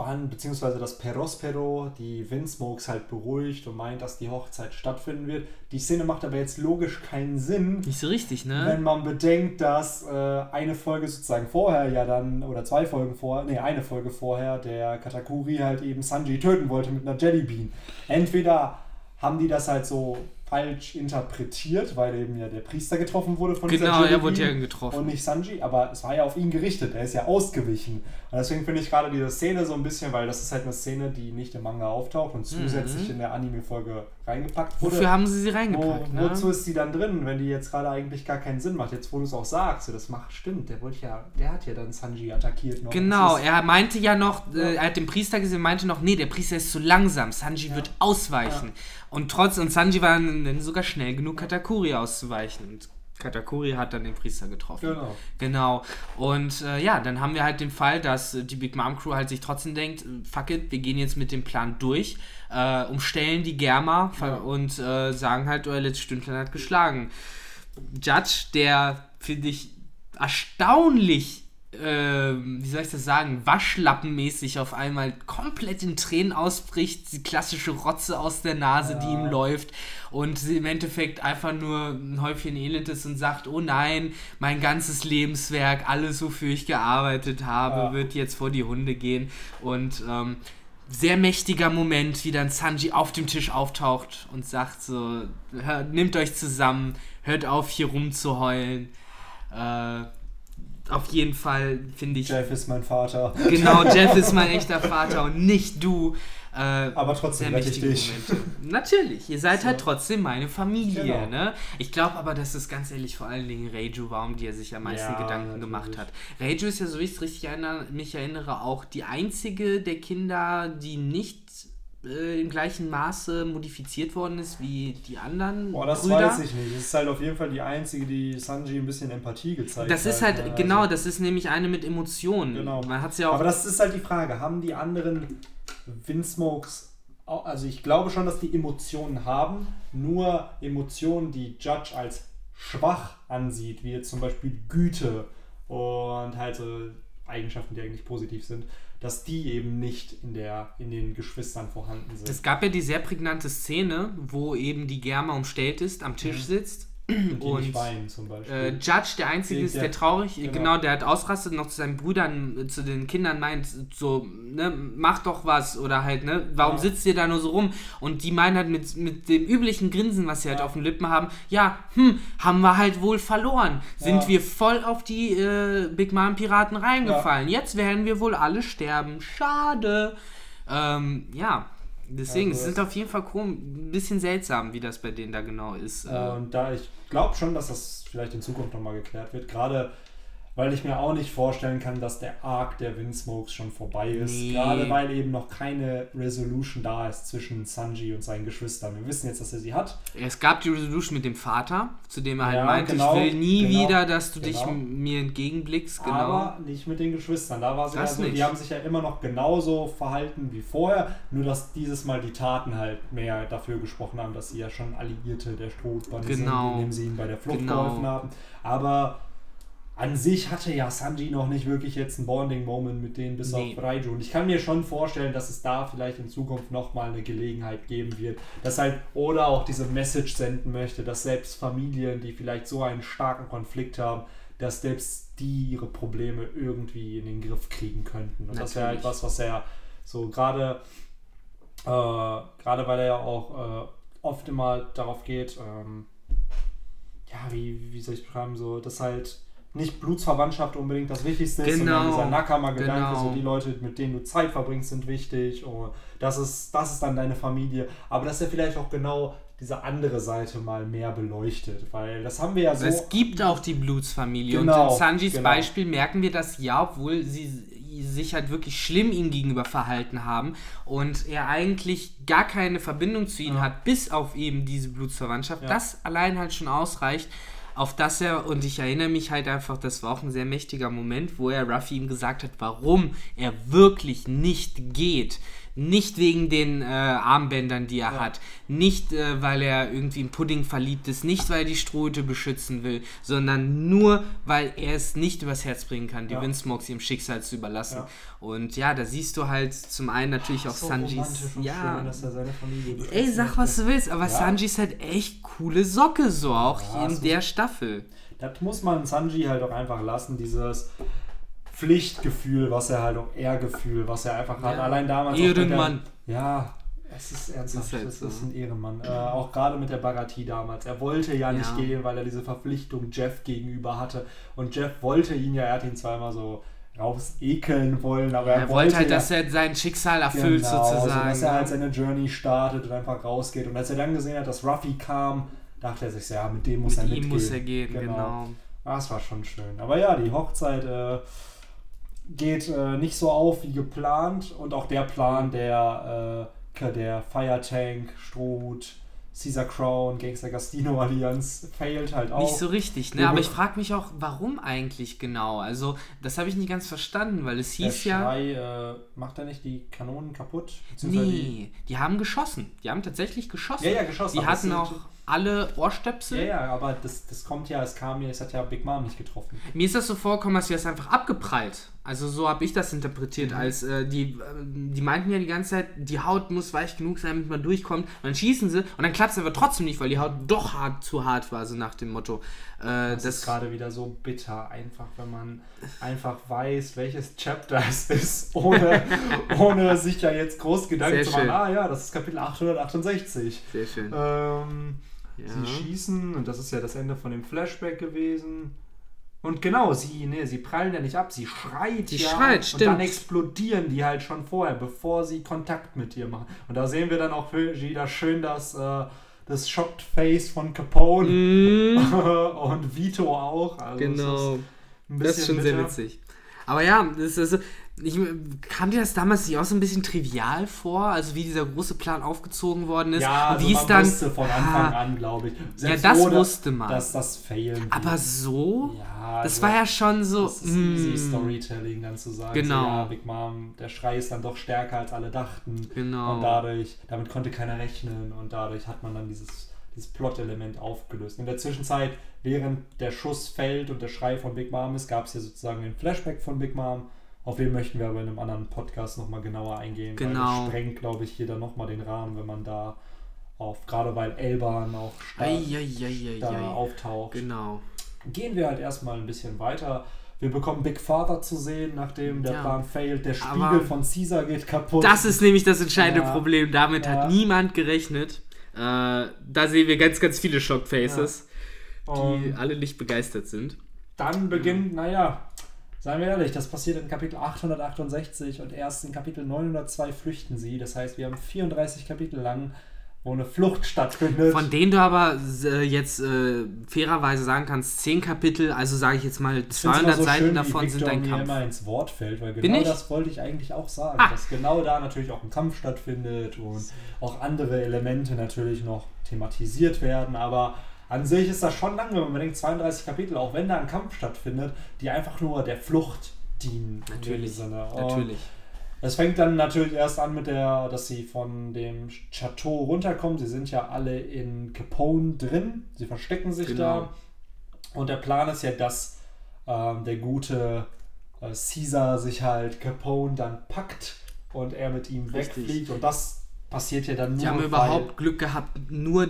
Bahn bzw. das Perospero die Windsmokes halt beruhigt und meint, dass die Hochzeit stattfinden wird. Die Szene macht aber jetzt logisch keinen Sinn. Nicht so richtig, ne? Wenn man bedenkt, dass äh, eine Folge sozusagen vorher ja dann, oder zwei Folgen vorher, nee, eine Folge vorher, der Katakuri halt eben Sanji töten wollte mit einer Jellybean. Entweder haben die das halt so falsch interpretiert, weil eben ja der Priester getroffen wurde von Genau, er wurde ja getroffen. Und nicht Sanji, aber es war ja auf ihn gerichtet, er ist ja ausgewichen. Und deswegen finde ich gerade diese Szene so ein bisschen, weil das ist halt eine Szene, die nicht im Manga auftaucht und zusätzlich Mhm. in der Anime-Folge reingepackt wurde. Wofür haben sie sie Wo, reingepackt? ne? wozu ist die dann drin, wenn die jetzt gerade eigentlich gar keinen Sinn macht? Jetzt, wo du es auch sagst, so, das macht, stimmt, der wollte ja, der hat ja dann Sanji attackiert noch. Genau, er meinte ja noch, Ja. äh, er hat den Priester gesehen, meinte noch, nee, der Priester ist zu langsam, Sanji wird ausweichen. Und trotz, und Sanji war dann sogar schnell genug, Katakuri auszuweichen. Und Katakuri hat dann den Priester getroffen. Genau. Genau. Und äh, ja, dann haben wir halt den Fall, dass äh, die Big Mom Crew halt sich trotzdem denkt, äh, fuck it, wir gehen jetzt mit dem Plan durch, äh, umstellen die Germa Ja. und äh, sagen halt, euer letztes Stündchen hat geschlagen. Judge, der, finde ich, erstaunlich, äh, wie soll ich das sagen, waschlappenmäßig auf einmal komplett in Tränen ausbricht, die klassische Rotze aus der Nase, die ihm Ja. läuft und sie im Endeffekt einfach nur ein Häufchen Elend ist und sagt, oh nein, mein ganzes Lebenswerk, alles, wofür ich gearbeitet habe, Ja. wird jetzt vor die Hunde gehen und ähm, sehr mächtiger Moment, wie dann Sanji auf dem Tisch auftaucht und sagt so, hör, nehmt euch zusammen, hört auf hier rumzuheulen. Äh, auf jeden Fall finde ich, Jeff ist mein Vater. genau, Jeff ist mein echter Vater und nicht du. Äh, Aber trotzdem rette ich dich. Momente. Natürlich, ihr seid So. halt trotzdem meine Familie, Genau. ne? Ich glaube aber, dass es ganz ehrlich vor allen Dingen Reiju war, um die er sich am meisten Ja, Gedanken natürlich. gemacht hat. Reiju ist ja, so wie ich es richtig erinnere, mich erinnere, auch die einzige der Kinder, die nicht äh, im gleichen Maße modifiziert worden ist wie die anderen Boah, das Brüder. weiß ich nicht. Das ist halt auf jeden Fall die einzige, die Sanji ein bisschen Empathie gezeigt Das hat. ist halt, genau, Also- das ist nämlich eine mit Emotionen. Genau. Man hat es ja auch Aber das ist halt die Frage, haben die anderen Windsmokes, also ich glaube schon, dass die Emotionen haben, nur Emotionen, die Judge als schwach ansieht, wie jetzt zum Beispiel Güte und halt so Eigenschaften, die eigentlich positiv sind, dass die eben nicht in, der, in den Geschwistern vorhanden sind. Es gab ja die sehr prägnante Szene, wo eben die Germa umstellt ist, am Tisch Mhm. sitzt. Und und, nicht weinen zum Beispiel. Äh, Judge, der Einzige ist, der der- traurig, genau. genau. der hat ausrastet und noch zu seinen Brüdern, äh, zu den Kindern meint, so, ne, mach doch was oder halt, ne, warum Ja. sitzt ihr da nur so rum? Und die meinen halt mit, mit dem üblichen Grinsen, was sie halt Ja. auf den Lippen haben, ja, hm, haben wir halt wohl verloren. Sind Ja. wir voll auf die äh, Big Mom Piraten reingefallen. Jetzt werden wir wohl alle sterben. Schade. Ähm, ja. Deswegen, Also es sind auf jeden Fall ein bisschen seltsam, wie das bei denen da genau ist. Äh, Und da ich glaube schon, dass das vielleicht in Zukunft nochmal geklärt wird, gerade weil ich mir auch nicht vorstellen kann, dass der Arc der Windsmokes schon vorbei ist. Nee. Gerade weil eben noch keine Resolution da ist zwischen Sanji und seinen Geschwistern. Wir wissen jetzt, dass er sie hat. Es gab die Resolution mit dem Vater, zu dem er halt Ja, meinte, genau, ich will nie genau, wieder, dass du dich genau. m- mir entgegenblickst. Genau. Aber nicht mit den Geschwistern. Da war sie Das also, nicht. die haben sich ja immer noch genauso verhalten wie vorher, nur dass dieses Mal die Taten halt mehr dafür gesprochen haben, dass sie ja schon Alliierte der Strohbande Genau. sind, indem sie ihm bei der Flucht Genau. geholfen haben. Aber an sich hatte ja Sanji noch nicht wirklich jetzt einen Bonding-Moment mit denen, bis Nee. auf Raiju. Und ich kann mir schon vorstellen, dass es da vielleicht in Zukunft nochmal eine Gelegenheit geben wird, dass halt oder auch diese Message senden möchte, dass selbst Familien, die vielleicht so einen starken Konflikt haben, dass selbst die ihre Probleme irgendwie in den Griff kriegen könnten. Und das wäre halt Natürlich. was, was er so gerade, äh, gerade weil er ja auch äh, oft immer darauf geht, ähm, ja, wie, wie soll ich beschreiben, so, dass halt nicht Blutsverwandtschaft unbedingt das Wichtigste ist, sondern Genau, dieser Nakama-Gedanke, genau. so die Leute, mit denen du Zeit verbringst, sind wichtig und das ist, das ist dann deine Familie. Aber dass er vielleicht auch genau diese andere Seite mal mehr beleuchtet, weil das haben wir ja so. es gibt auch die Blutsfamilie. Genau, und in Sanjis genau. Beispiel merken wir das ja, obwohl sie sich halt wirklich schlimm ihm gegenüber verhalten haben und er eigentlich gar keine Verbindung zu ihnen Ja. hat, bis auf eben diese Blutsverwandtschaft. Ja. Das allein halt schon ausreicht, auf das er, und ich erinnere mich halt einfach, das war auch ein sehr mächtiger Moment, wo er Ruffy ihm gesagt hat, warum er wirklich nicht geht. Nicht wegen den äh, Armbändern, die er Ja. hat. Nicht, äh, weil er irgendwie in Pudding verliebt ist. Nicht, weil er die Strohhüte beschützen will. Sondern nur, weil er es nicht übers Herz bringen kann, die Ja. Windsmokes ihrem Schicksal zu überlassen. Ja. Und ja, da siehst du halt zum einen natürlich auch so Sanjis. Ja, schön, dass er seine Familie Ey, sag was du willst, aber Ja. Sanji ist halt echt coole Socke, so auch in der Staffel. Das muss man Sanji halt auch einfach lassen, dieses Pflichtgefühl, was er halt auch Ehrgefühl, was er einfach hat. Ja. Allein damals. mit der- Ehrenmann. Ja, Es ist ernsthaft, das ist, halt das ist ein Ehrenmann. Äh, auch gerade mit der Baratie damals. Er wollte ja nicht ja. gehen, weil er diese Verpflichtung Jeff gegenüber hatte. Und Jeff wollte ihn ja, er hat ihn zweimal so rausekeln wollen, aber er, er wollte halt, ja, dass er sein Schicksal erfüllt genau, sozusagen. Also, dass er halt seine Journey startet und einfach rausgeht. Und als er dann gesehen hat, dass Ruffy kam, dachte er sich, ja, mit dem muss mit er mitgehen. Mit ihm muss er gehen, genau. genau. Das war schon schön. Aber ja, die Hochzeit äh, geht äh, nicht so auf wie geplant und auch der Plan der, äh, der Fire Tank, Strohhut, Caesar Crown, Gangster Gastino Allianz failt halt auch. Nicht so richtig, ne? Aber ich frage mich auch, warum eigentlich genau? Also, das habe ich nicht ganz verstanden, weil es hieß Der Schrei, ja. Äh, macht er nicht die Kanonen kaputt? Nee, die, haben geschossen. Die haben tatsächlich geschossen. Ja, ja, geschossen. Die hatten auch alle Ohrstöpsel. Ja, ja, aber das, das kommt ja, es kam ja, es hat ja Big Mom nicht getroffen. Mir ist das so vorgekommen, als wäre es einfach abgeprallt. Also so habe ich das interpretiert, mhm. als äh, die, äh, die meinten ja die ganze Zeit, die Haut muss weich genug sein, damit man durchkommt. Und dann schießen sie und dann klappt es aber trotzdem nicht, weil die Haut doch hart zu hart war, so nach dem Motto. Äh, das, das ist gerade wieder so bitter, einfach wenn man einfach weiß, welches Chapter es ist, ohne, ohne sich ja jetzt groß Gedanken zu machen. Ah ja, das ist Kapitel 868. Sehr schön. Ähm, ja. Sie schießen und das ist ja das Ende von dem Flashback gewesen. Und genau, sie, ne, sie prallen ja nicht ab, sie schreit die ja. Schreit, stimmt. Und dann explodieren die halt schon vorher, bevor sie Kontakt mit ihr machen. Und da sehen wir dann auch wieder schön das, äh, das Shocked Face von Capone mm. und Vito auch. Also genau. Ist das ist schon bitter. sehr witzig. Aber ja, das ist, ich, kam dir das damals nicht auch so ein bisschen trivial vor, also wie dieser große Plan aufgezogen worden ist? Ja, also wie man dann, wusste von Anfang ah, an, glaube ich. Selbst ja, das ohne, wusste man. Dass das failen Aber so? Ja, das also, war ja schon so. Das ist mm, easy Storytelling, dann zu sagen, genau. So, ja, Big Mom, der Schrei ist dann doch stärker als alle dachten. Genau. Und dadurch, damit konnte keiner rechnen und dadurch hat man dann dieses dieses Plot-Element aufgelöst. In der Zwischenzeit, während der Schuss fällt und der Schrei von Big Mom ist, gab es ja sozusagen den Flashback von Big Mom auf den möchten wir aber in einem anderen Podcast nochmal genauer eingehen. Genau. Weil das sprengt, glaube ich, hier dann nochmal den Rahmen, wenn man da auf, gerade weil Elban auch da auftaucht. Genau. Gehen wir halt erstmal ein bisschen weiter. Wir bekommen Big Father zu sehen, nachdem der ja. Plan failt. Der Spiegel aber von Caesar geht kaputt. Das ist nämlich das entscheidende ja. Problem. Damit ja. hat niemand gerechnet. Äh, da sehen wir ganz, ganz viele Shockfaces, die alle nicht begeistert sind. Dann beginnt, naja, Seien wir ehrlich, das passiert in Kapitel 868 und erst in Kapitel 902 flüchten sie. Das heißt, wir haben 34 Kapitel lang, wo eine Flucht stattfindet. Von denen du aber äh, jetzt äh, fairerweise sagen kannst, 10 Kapitel, also sage ich jetzt mal 200 so Seiten schön, davon sind ein Kampf. immer ins Wort fällt, weil genau das wollte ich eigentlich auch sagen, ah. dass genau da natürlich auch ein Kampf stattfindet und auch andere Elemente natürlich noch thematisiert werden, aber an sich ist das schon lang, wenn man bedenkt, 32 Kapitel, auch wenn da ein Kampf stattfindet, die einfach nur der Flucht dienen. Natürlich. Natürlich. Es fängt dann natürlich erst an mit der, dass sie von dem Chateau runterkommen. Sie sind ja alle in Capone drin. Sie verstecken sich genau. da. Und der Plan ist ja, dass ähm, der gute äh, Caesar sich halt Capone dann packt und er mit ihm Richtig. wegfliegt. Und das passiert ja dann nur. Die haben überhaupt Glück gehabt, nur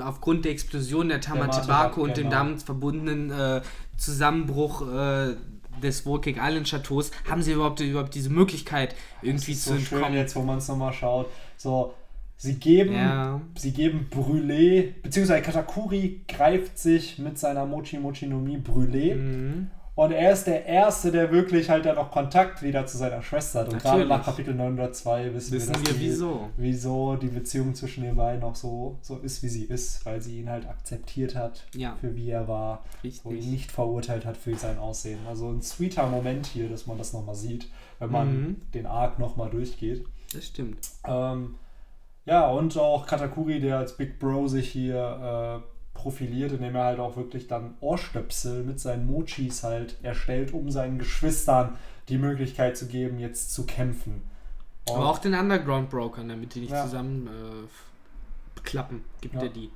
aufgrund der Explosion der Tamatebako und genau. dem damit verbundenen äh, Zusammenbruch äh, des Walking Island Chateaus, haben sie überhaupt, überhaupt diese Möglichkeit irgendwie zu so entkommen. Schön jetzt, wo man es nochmal schaut. So, sie geben, ja. sie geben Brûlé, beziehungsweise Katakuri greift sich mit seiner Mochi Mochi no Mi Brûlé mhm. Und er ist der Erste, der wirklich halt dann noch Kontakt wieder zu seiner Schwester hat. Und gerade nach Kapitel 902 wissen, wissen wir, wir die, wieso. wieso die Beziehung zwischen den beiden auch so, so ist, wie sie ist, weil sie ihn halt akzeptiert hat, ja. für wie er war. Richtig. Und ihn nicht verurteilt hat für sein Aussehen. Also ein sweeter Moment hier, dass man das nochmal sieht, wenn man mhm. den Arc nochmal durchgeht. Das stimmt. Ähm, ja, und auch Katakuri, der als Big Bro sich hier äh, profiliert, indem er halt auch wirklich dann Ohrstöpsel mit seinen Mochis halt erstellt, um seinen Geschwistern die Möglichkeit zu geben, jetzt zu kämpfen. Und Aber auch den Underground-Brokern, damit die nicht ja. zusammen äh, klappen, gibt ja. er die.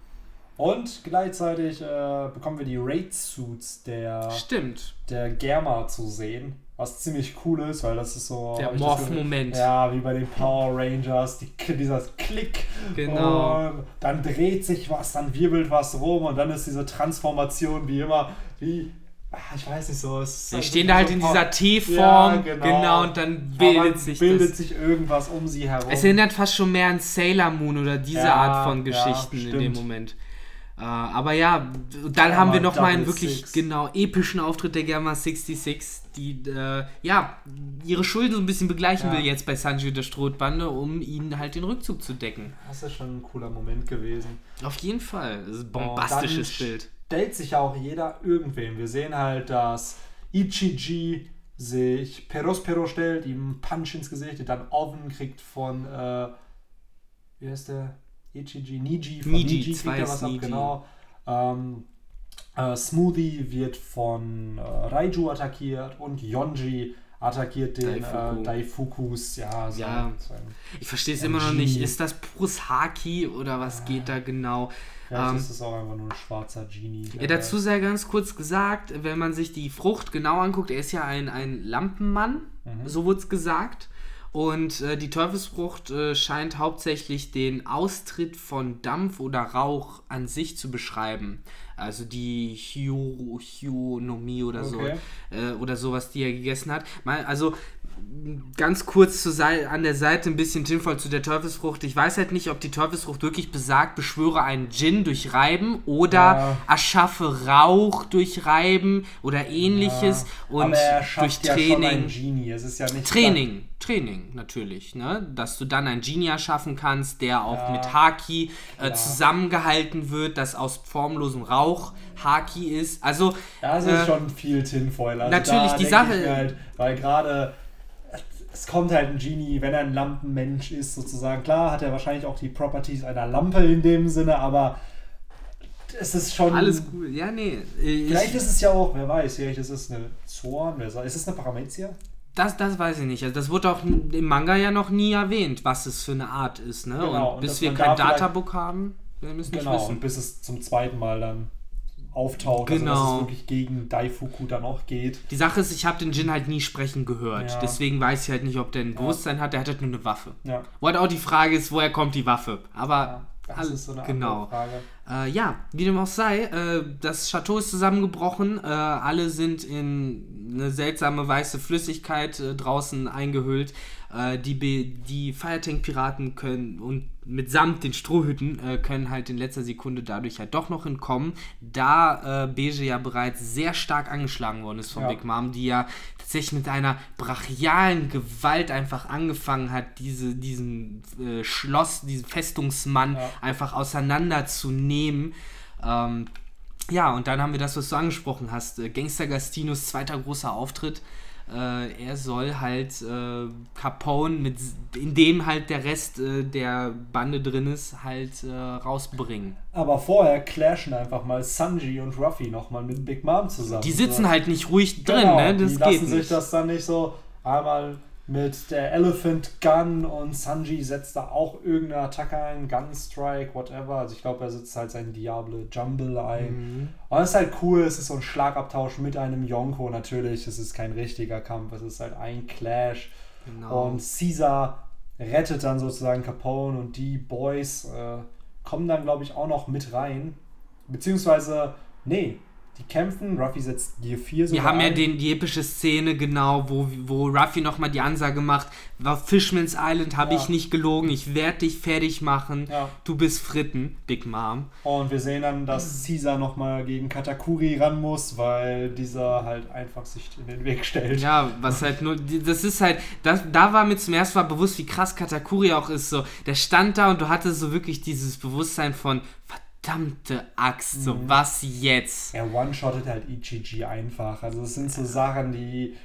Und gleichzeitig äh, bekommen wir die Raid-Suits der, Stimmt. der Germa zu sehen. Was ziemlich cool ist, weil das ist so. Der Morph-Moment. Ja, wie bei den Power Rangers, die, dieser Klick. Genau. Und dann dreht sich was, dann wirbelt was rum und dann ist diese Transformation wie immer, wie ah, ich weiß nicht so. Es die stehen da halt so in dieser T-Form, ja, genau. genau. und dann bildet sich bildet das. sich irgendwas um sie herum. Es erinnert fast schon mehr an Sailor Moon oder diese ja, Art von Geschichten ja, in dem Moment. Uh, aber ja, dann ja, haben wir noch mal einen wirklich Six. genau epischen Auftritt der Gamma 66, die äh, ja ihre Schulden so ein bisschen begleichen will jetzt bei Sanji der Strohbande, um ihnen halt den Rückzug zu decken. Das ist schon ein cooler Moment gewesen. Auf jeden Fall, das ist ein bombastisches Bild stellt sich ja auch jeder irgendwem. Wir sehen halt, dass Ichiji sich Perospero stellt, ihm Punch ins Gesicht, dann Oven kriegt von, äh, wie heißt der? Ichiji, Niji, von Niji, Niji kriegt er was Niji. ab, genau. Ähm, äh, Smoothie wird von äh, Raiju attackiert und Yonji attackiert den Daifuku. Äh, Daifukus. Ja, so ja. ich verstehe es immer noch nicht. Ist das pures Haki oder was ja. geht da genau? Vielleicht ähm, ist auch einfach nur ein schwarzer Genie. Ja, dazu sei ganz kurz gesagt, wenn man sich die Frucht genau anguckt, er ist ja ein, ein Lampenmann, mhm. so wurde es gesagt. Und äh, die Teufelsfrucht äh, scheint hauptsächlich den Austritt von Dampf oder Rauch an sich zu beschreiben. Also die Hyonomie oder okay. so. Äh, oder sowas, die er gegessen hat. Mal, also ganz kurz zur an der Seite ein bisschen Tinfoil zu der Teufelsfrucht. Ich weiß halt nicht, ob die Teufelsfrucht wirklich besagt, beschwöre einen Djinn durch Reiben oder ja. erschaffe Rauch durch Reiben oder ähnliches ja. und durch Training. Ja Training, Training natürlich, ne? Dass du dann ein Genie erschaffen kannst, der auch mit Haki äh, zusammengehalten wird, das aus formlosem Rauch Haki ist. Also das ist äh, schon viel Tinfoil. Also natürlich die Sache, halt, weil gerade es kommt halt ein Genie, wenn er ein Lampenmensch ist, sozusagen. Klar hat er wahrscheinlich auch die Properties einer Lampe in dem Sinne, aber es ist schon. Alles cool, ja, nee. Vielleicht ist es ja auch, wer weiß, vielleicht ist es eine Zorn, wer sagt, ist es eine Paramezia? Das, das weiß ich nicht. Also das wurde auch im Manga ja noch nie erwähnt, was es für eine Art ist. Ne? Genau, und bis und wir kein Databook haben, wir müssen genau, nicht wissen. und bis es zum zweiten Mal dann auftaucht, genau. also dass es wirklich gegen Daifuku dann auch geht. Die Sache ist, ich habe den Jin halt nie sprechen gehört. Ja. Deswegen weiß ich halt nicht, ob der ein Bewusstsein ja. hat. Der hat halt nur eine Waffe. Ja. Wo halt auch die Frage ist, woher kommt die Waffe? Aber das alles, ist so eine genau. Frage. Äh, ja, wie dem auch sei, äh, das Chateau ist zusammengebrochen. Äh, alle sind in eine seltsame weiße Flüssigkeit äh, draußen eingehüllt. Äh, die, die Firetank-Piraten können und mitsamt den Strohhüten äh, können halt in letzter Sekunde dadurch halt doch noch entkommen, da äh, Beige ja bereits sehr stark angeschlagen worden ist von ja. Big Mom, die ja tatsächlich mit einer brachialen Gewalt einfach angefangen hat, diese, diesen äh, Schloss, diesen Festungsmann ja. einfach auseinanderzunehmen. Ähm, ja, und dann haben wir das, was du angesprochen hast. Äh, Gangster Gastinos zweiter großer Auftritt äh, er soll halt äh, Capone, mit, in dem halt der Rest äh, der Bande drin ist, halt äh, rausbringen. Aber vorher clashen einfach mal Sanji und Ruffy nochmal mit Big Mom zusammen. Die sitzen halt nicht ruhig drin, genau, ne? Das die lassen sich das dann nicht so einmal mit der Elephant Gun und Sanji setzt da auch irgendeine Attacke ein, Gun Strike, whatever. Also ich glaube, er setzt halt seinen Diable Jumble ein. Mhm. Und es ist halt cool, es ist so ein Schlagabtausch mit einem Yonko natürlich. Es ist kein richtiger Kampf, es ist halt ein Clash. Genau. Und Caesar rettet dann sozusagen Capone und die Boys äh, kommen dann, glaube ich, auch noch mit rein. Beziehungsweise, nee, die kämpfen, Ruffy setzt Gear 4 so Wir haben ja den, die epische Szene, genau, wo, wo Ruffy nochmal die Ansage macht, auf Fishman's Island habe ja. ich nicht gelogen, ich werde dich fertig machen, ja. du bist Fritten, Big Mom. Und wir sehen dann, dass Caesar nochmal gegen Katakuri ran muss, weil dieser halt einfach sich in den Weg stellt. Ja, was halt nur, das ist halt, das, da war mir zum ersten Mal bewusst, wie krass Katakuri auch ist, so, der stand da und du hattest so wirklich dieses Bewusstsein von, verdammt, verdammte Axt, so mhm. was jetzt? Er one-shottet halt Ichiji einfach. Also es sind so Sachen, die.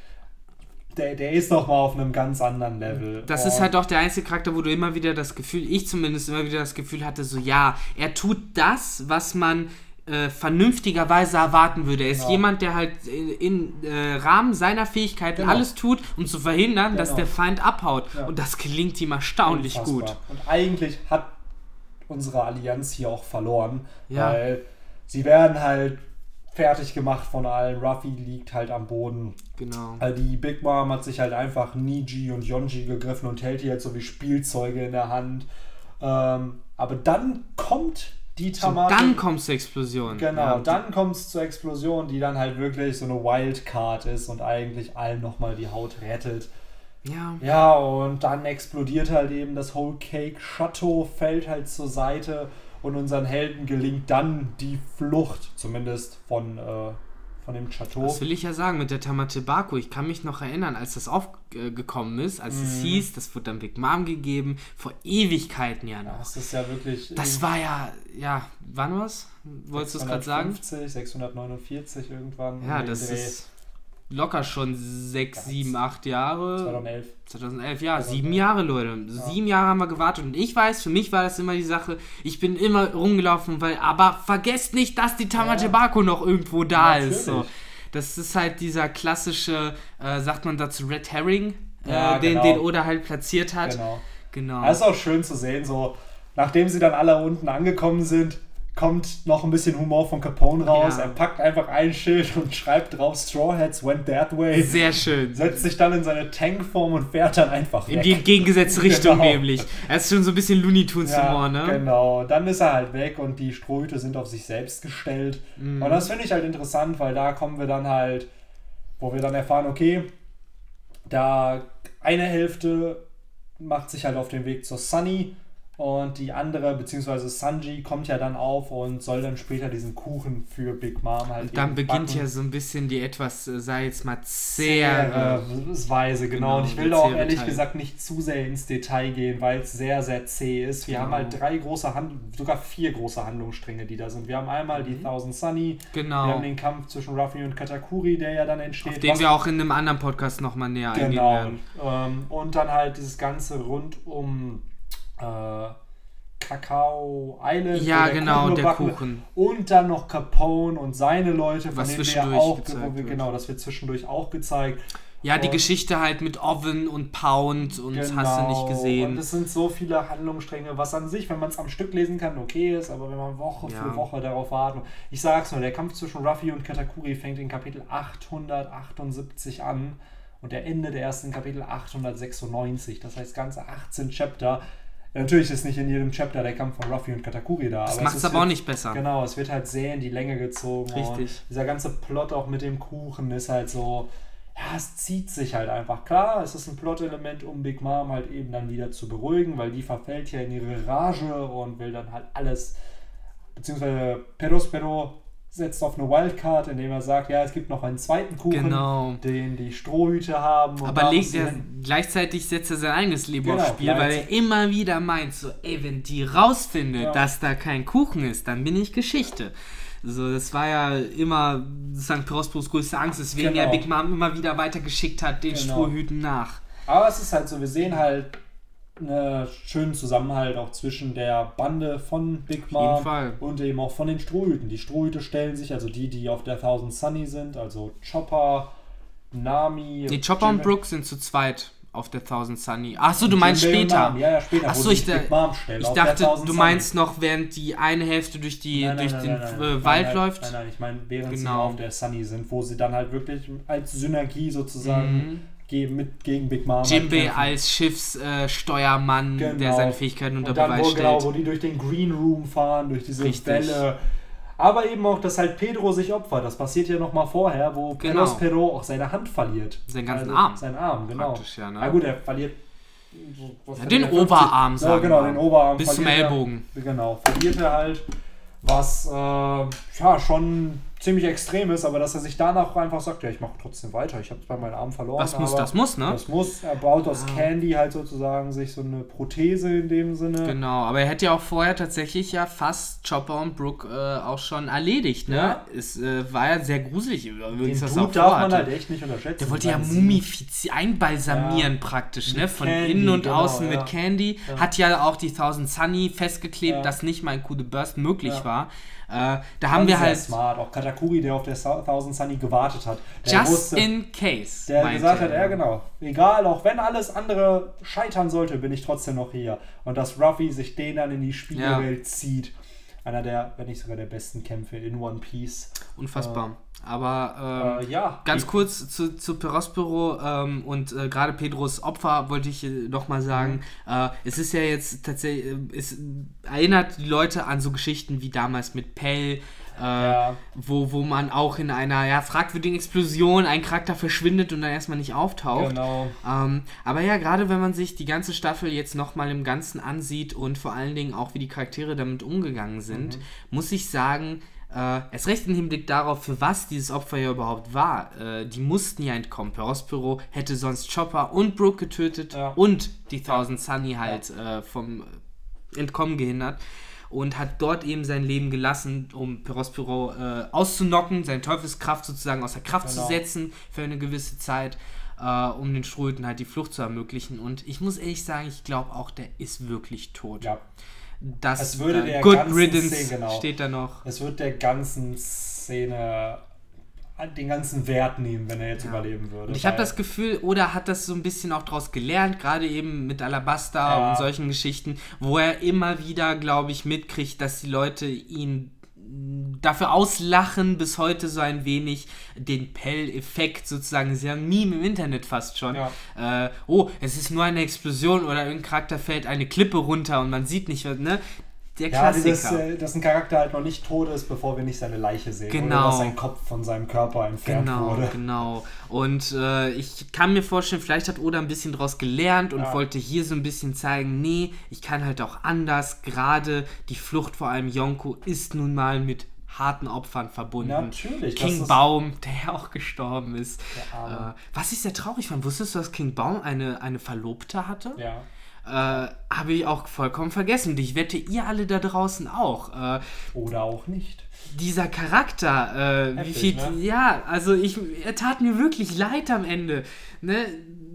Der, der ist doch mal auf einem ganz anderen Level. Das oh. ist halt auch der einzige Charakter, wo du immer wieder das Gefühl, ich zumindest immer wieder das Gefühl hatte, so ja, er tut das, was man äh, vernünftigerweise erwarten würde. Er ist genau. jemand, der halt in, in äh, Rahmen seiner Fähigkeiten genau. alles tut, um zu verhindern, genau. dass der Feind abhaut. Ja. Und das gelingt ihm erstaunlich Unfassbar. gut. Und eigentlich hat unsere Allianz hier auch verloren. Ja. Weil sie werden halt fertig gemacht von allen. Ruffy liegt halt am Boden. Genau. Also die Big Mom hat sich halt einfach Niji und Yonji gegriffen und hält die halt so wie Spielzeuge in der Hand. Ähm, aber dann kommt die Tamate. Dann kommt es zur Explosion. Genau, ja. dann kommt es zur Explosion, die dann halt wirklich so eine Wildcard ist und eigentlich allen nochmal die Haut rettet. Ja. Ja, und dann explodiert halt eben das Whole Cake. Chateau fällt halt zur Seite und unseren Helden gelingt dann die Flucht, zumindest von äh, von dem Chateau. Das will ich ja sagen mit der Tamate Baku. Ich kann mich noch erinnern, als das aufgekommen ist, als mm. es mhm. hieß, das wird dann Big Mom gegeben, vor Ewigkeiten ja noch. Das ist ja wirklich. Das war ja, ja, wann was? Wolltest du es gerade sagen? 649 irgendwann. Ja, das Dreh. ist locker schon sechs, sieben, acht Jahre. 2011. 2011, ja, sieben Jahre, Leute. Ja. Sieben Jahre haben wir gewartet. Und ich weiß, für mich war das immer die Sache, ich bin immer rumgelaufen, weil, aber vergesst nicht, dass die Tamatebako ja. noch irgendwo da Natürlich. ist. So. Das ist halt dieser klassische, äh, sagt man dazu, Red Herring, äh, ja, den, genau. den Oda halt platziert hat. Genau. genau. Das ist auch schön zu sehen, so, nachdem sie dann alle unten angekommen sind, kommt noch ein bisschen Humor von Capone raus. Ja. Er packt einfach ein Schild und schreibt drauf Straw Hats went that way. Sehr schön. Setzt sich dann in seine Tankform und fährt dann einfach weg. In die entgegengesetzte Richtung genau. nämlich. Er ist schon so ein bisschen Looney Tunes ja, Humor, ne? Genau. Dann ist er halt weg und die Strohhüte sind auf sich selbst gestellt. Mhm. Und das finde ich halt interessant, weil da kommen wir dann halt, wo wir dann erfahren, okay, da eine Hälfte macht sich halt auf den Weg zur Sunny und die andere, beziehungsweise Sanji, kommt ja dann auf und soll dann später diesen Kuchen für Big Mom halt. Und dann beginnt backen. ja so ein bisschen die etwas, äh, sei jetzt mal zähe Weise, genau. genau. Und ich will da auch ehrlich Teil. gesagt nicht zu sehr ins Detail gehen, weil es sehr, sehr zäh ist. Wir genau. haben halt drei große Hand sogar vier große Handlungsstränge, die da sind. Wir haben einmal die mhm. Thousand Sunny, genau. wir haben den Kampf zwischen Ruffy und Katakuri, der ja dann entsteht. Auf den wir auch in einem anderen Podcast nochmal näher genau. eingehen werden. Ähm, und dann halt dieses Ganze rund um äh, Kakao Island. Ja, genau, der Kuchen. Und dann noch Capone und seine Leute, von Was denen wir auch, wo wir, genau, das wird zwischendurch auch gezeigt. Ja, und die Geschichte halt mit Oven und Pound und genau, hast du nicht gesehen. Und es sind so viele Handlungsstränge, was an sich, wenn man es am Stück lesen kann, okay ist, aber wenn man Woche ja. für Woche darauf wartet. Ich sag's nur, der Kampf zwischen Ruffy und Katakuri fängt in Kapitel 878 an und der Ende der ersten Kapitel 896. Das heißt, ganze 18 Chapter Natürlich ist nicht in jedem Chapter der Kampf von Ruffy und Katakuri da. Das macht es aber auch nicht besser. Genau, es wird halt sehr in die Länge gezogen. Richtig. dieser ganze Plot auch mit dem Kuchen ist halt so, ja, es zieht sich halt einfach. Klar, es ist ein Plot-Element, um Big Mom halt eben dann wieder zu beruhigen, weil die verfällt ja in ihre Rage und will dann halt alles, beziehungsweise Perospero setzt auf eine Wildcard, indem er sagt, ja, es gibt noch einen zweiten Kuchen, genau. den die Strohhüte haben. Aber legt er, gleichzeitig setzt er sein eigenes Leben genau, aufs Spiel, weil er immer wieder meint, so, ey, wenn die rausfindet, ja. dass da kein Kuchen ist, dann bin ich Geschichte. So, das war ja immer St. Prosperos größte Angst, deswegen genau. er Big Mom immer wieder weitergeschickt hat, den genau. Strohhüten nach. Aber es ist halt so, wir sehen halt einen schönen Zusammenhalt auch zwischen der Bande von Big Mom und eben auch von den Strohhüten. Die Strohhüte stellen sich, also die, die auf der Thousand Sunny sind, also Chopper, Nami. Die Chopper Jimmy. und Brooke sind zu zweit auf der Thousand Sunny. Achso, du meinst später. Ja, ja, später. Achso, ich, da, ich dachte, du meinst Sunny. noch, während die eine Hälfte durch, die, nein, nein, durch nein, den äh, Wald läuft. Nein, nein, ich meine, während genau. sie auf der Sunny sind, wo sie dann halt wirklich als Synergie sozusagen. Mhm mit, gegen Big Mama. Jimbe als Schiffssteuermann, äh, genau. der seine Fähigkeiten unter Beweis wo, stellt. Genau, wo die durch den Green Room fahren, durch diese Richtig. Welle. Aber eben auch, dass halt Pedro sich opfert. Das passiert ja nochmal vorher, wo genau. Pedro auch seine Hand verliert. Seinen ganzen also, Arm. Seinen Arm, genau. Praktisch, ja, ne? Na gut, er verliert. Ja, den Oberarm, sagen ja, genau, den Oberarm. Bis zum Ellbogen. Er, genau, verliert er halt. Was äh, ja schon ziemlich extrem ist, aber dass er sich danach einfach sagt, ja, ich mache trotzdem weiter, ich habe bei meinen Arm verloren. Das muss, das muss, ne? Das muss. Er baut aus ah. Candy halt sozusagen sich so eine Prothese in dem Sinne. Genau, aber er hätte ja auch vorher tatsächlich ja fast Chopper und Brooke äh, auch schon erledigt, ne? Ja. Es äh, war ja sehr gruselig, übrigens, das auch darf man halt echt nicht unterschätzen. Der wollte ja mumifizieren, einbalsamieren ja. praktisch, ne? Von Candy, innen und genau, außen ja. mit Candy. Hat ja auch die Thousand Sunny festgeklebt, dass nicht mal ein Coup de Burst möglich war. Äh, da haben wir halt. smart. Auch Katakuri, der auf der Thousand Sunny gewartet hat. just wusste, in case. Der gesagt hat, ja genau. Egal, auch wenn alles andere scheitern sollte, bin ich trotzdem noch hier. Und dass Ruffy sich den dann in die Spielwelt ja. zieht. Einer der, wenn nicht sogar der besten Kämpfe in One Piece. Unfassbar. Äh, Aber ähm, äh, ja, ganz kurz zu, zu Perospero ähm, und äh, gerade Pedros Opfer wollte ich äh, noch mal sagen. Mhm. Äh, es ist ja jetzt tatsächlich, äh, es erinnert die Leute an so Geschichten wie damals mit Pell, äh, ja. wo, wo man auch in einer ja, fragwürdigen Explosion ein Charakter verschwindet und dann erstmal nicht auftaucht. Genau. Ähm, aber ja, gerade wenn man sich die ganze Staffel jetzt nochmal im Ganzen ansieht und vor allen Dingen auch, wie die Charaktere damit umgegangen sind, mhm. muss ich sagen, äh, erst recht im Hinblick darauf, für was dieses Opfer ja überhaupt war. Äh, die mussten ja entkommen. Perospero hätte sonst Chopper und Brooke getötet ja. und die Thousand Sunny halt äh, vom Entkommen gehindert und hat dort eben sein Leben gelassen, um Perospero äh, auszunocken, seine Teufelskraft sozusagen außer Kraft genau. zu setzen für eine gewisse Zeit, äh, um den Ströten halt die Flucht zu ermöglichen. Und ich muss ehrlich sagen, ich glaube auch, der ist wirklich tot. Ja. Das Good Riddance Szene, genau, steht da noch. Es wird der ganzen Szene den ganzen Wert nehmen, wenn er jetzt ja. überleben würde. Und ich habe das Gefühl, oder hat das so ein bisschen auch daraus gelernt, gerade eben mit Alabasta ja. und solchen Geschichten, wo er immer wieder, glaube ich, mitkriegt, dass die Leute ihn dafür auslachen, bis heute so ein wenig den Pell-Effekt sozusagen, ja ein Meme im Internet fast schon. Ja. Äh, oh, es ist nur eine Explosion oder irgendein Charakter fällt eine Klippe runter und man sieht nicht, ne? Der Klassiker. Ja, dieses, äh, dass ein Charakter halt noch nicht tot ist, bevor wir nicht seine Leiche sehen. Genau. Oder dass sein Kopf von seinem Körper entfernt genau, wurde. Genau, Und äh, ich kann mir vorstellen, vielleicht hat Oda ein bisschen daraus gelernt und ja. wollte hier so ein bisschen zeigen, nee, ich kann halt auch anders. Gerade die Flucht vor allem Yonko ist nun mal mit harten Opfern verbunden. Natürlich. King Baum, der ja auch gestorben ist. Äh, was ich sehr traurig fand, wusstest du, dass King Baum eine, eine Verlobte hatte? Ja. Äh, habe ich auch vollkommen vergessen. Und ich wette, ihr alle da draußen auch. Äh, Oder auch nicht. Dieser Charakter, äh, Heftig, wie viel. Ne? Ja, also ich, er tat mir wirklich leid am Ende. Ne?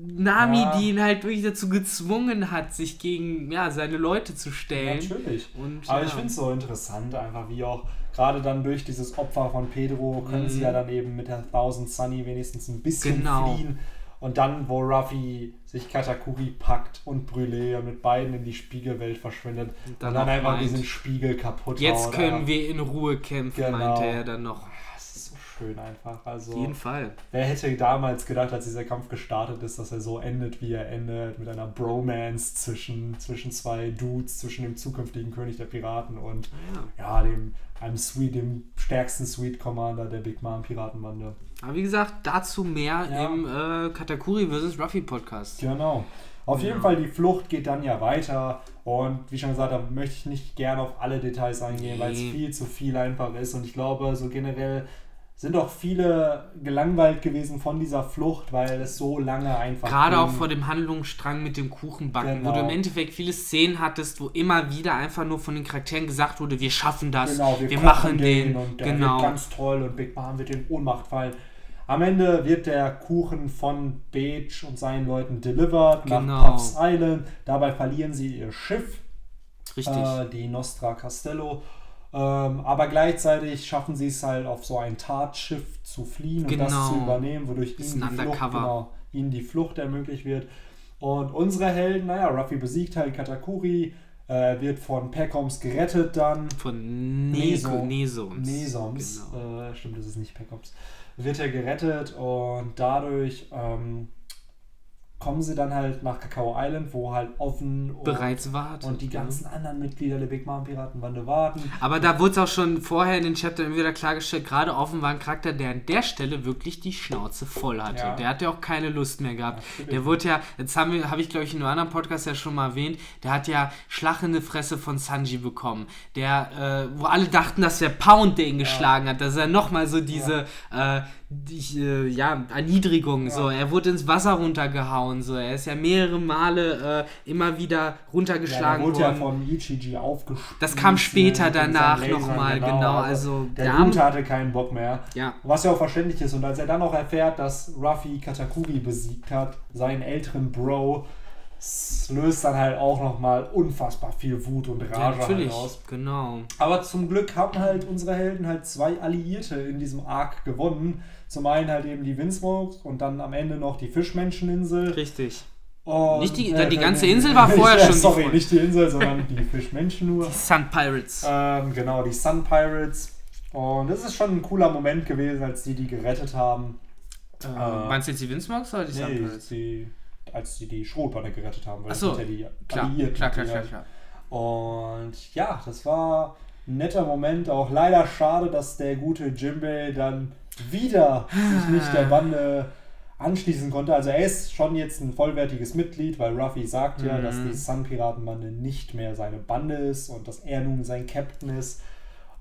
Nami, ja. die ihn halt wirklich dazu gezwungen hat, sich gegen ja, seine Leute zu stellen. Natürlich. Und, Aber ja. ich finde es so interessant, einfach wie auch gerade dann durch dieses Opfer von Pedro können mhm. sie ja dann eben mit der Thousand Sunny wenigstens ein bisschen genau. fliehen und dann, wo Ruffy sich Katakuri packt und Brûlé mit beiden in die Spiegelwelt verschwindet und dann, und dann einfach meint, diesen Spiegel kaputt Jetzt haut, können wir in Ruhe kämpfen, genau. meinte er dann noch. Schön einfach. Also, Auf jeden Fall. Wer hätte damals gedacht, als dieser Kampf gestartet ist, dass er so endet, wie er endet, mit einer Bromance zwischen, zwischen zwei Dudes, zwischen dem zukünftigen König der Piraten und ja, ja dem einem Sweet, dem stärksten Sweet Commander der Big Mom Piratenbande. Aber wie gesagt, dazu mehr ja. im äh, Katakuri vs. Ruffy Podcast. Genau. Auf ja. jeden Fall, die Flucht geht dann ja weiter. Und wie schon gesagt, da möchte ich nicht gerne auf alle Details eingehen, nee. weil es viel zu viel einfach ist. Und ich glaube, so generell sind auch viele gelangweilt gewesen von dieser Flucht, weil es so lange einfach. Gerade ging. auch vor dem Handlungsstrang mit dem Kuchenbacken, genau. wo du im Endeffekt viele Szenen hattest, wo immer wieder einfach nur von den Charakteren gesagt wurde, wir schaffen das, genau, wir, wir machen den. Und der genau. wird ganz toll und Big Mom wird in Ohnmacht fallen. Am Ende wird der Kuchen von Beach und seinen Leuten delivered genau. nach Puffs Island. Dabei verlieren sie ihr Schiff, Richtig. Äh, die Nostra Castello. Ähm, aber gleichzeitig schaffen sie es halt auf so ein Tatschiff zu fliehen genau. und das zu genau. übernehmen, wodurch ihnen die, Flucht, genau, ihnen die Flucht ermöglicht wird. Und unsere Helden, naja, Ruffy besiegt halt Katakuri, äh, wird von Peckoms gerettet dann. Von Neso, Nesoms. Nesoms, genau. äh, stimmt, das ist nicht Peckoms. Wird er gerettet und dadurch ähm, kommen sie dann halt nach Kakao Island, wo halt offen bereits warten. Und die ganzen ja. anderen Mitglieder der Big Mom Piratenbande warten. Aber da wurde es auch schon vorher in den Chaptern wieder klargestellt, gerade offen war ein Charakter, der an der Stelle wirklich die Schnauze voll hatte. Ja. Der hatte auch keine Lust mehr gehabt. Ja, der wurde ja, jetzt haben wir, habe ich glaube ich in einem anderen Podcast ja schon mal erwähnt, der hat ja schlachende Fresse von Sanji bekommen. Der, äh, wo alle dachten, dass der Pound den geschlagen hat, dass er nochmal so diese, äh, die, äh, ja, Erniedrigung. Ja. So. Er wurde ins Wasser runtergehauen. So. Er ist ja mehrere Male äh, immer wieder runtergeschlagen ja, wurde worden. ja von Ichiji aufgespießt. Das kam später danach nochmal, genau. genau. Also, der Gute hatte keinen Bock mehr. Ja. Was ja auch verständlich ist. Und als er dann noch erfährt, dass Ruffy Katakuri besiegt hat, seinen älteren Bro, löst dann halt auch nochmal unfassbar viel Wut und Rage ja, natürlich, halt aus. genau. Aber zum Glück haben halt unsere Helden halt zwei Alliierte in diesem Arc gewonnen. Zum einen halt eben die Windsmokes und dann am Ende noch die Fischmenscheninsel. Richtig. Und, Nicht die- äh, die ganze nee, Insel war vorher ja, schon die Sorry, nicht die Insel, sondern die Fischmenschen nur. Sun Pirates. Ähm, genau, die Sun Pirates. Und das ist schon ein cooler Moment gewesen, als die die gerettet haben. Äh, meinst du jetzt die Windsmogs oder die Sun Nee, Pirates? die, als sie die Schrotbanne gerettet haben, weil Ach so, ja die Klar, Alliierten. klar, klar, die klar, halt- klar. Und ja, das war ein netter Moment. Auch leider schade, dass der gute Jimbei dann wieder sich nicht der Bande anschließen konnte. Also er ist schon jetzt ein vollwertiges Mitglied, weil Ruffy sagt ja, Mhm. dass die Sun-Piratenbande nicht mehr seine Bande ist und dass er nun sein Captain ist.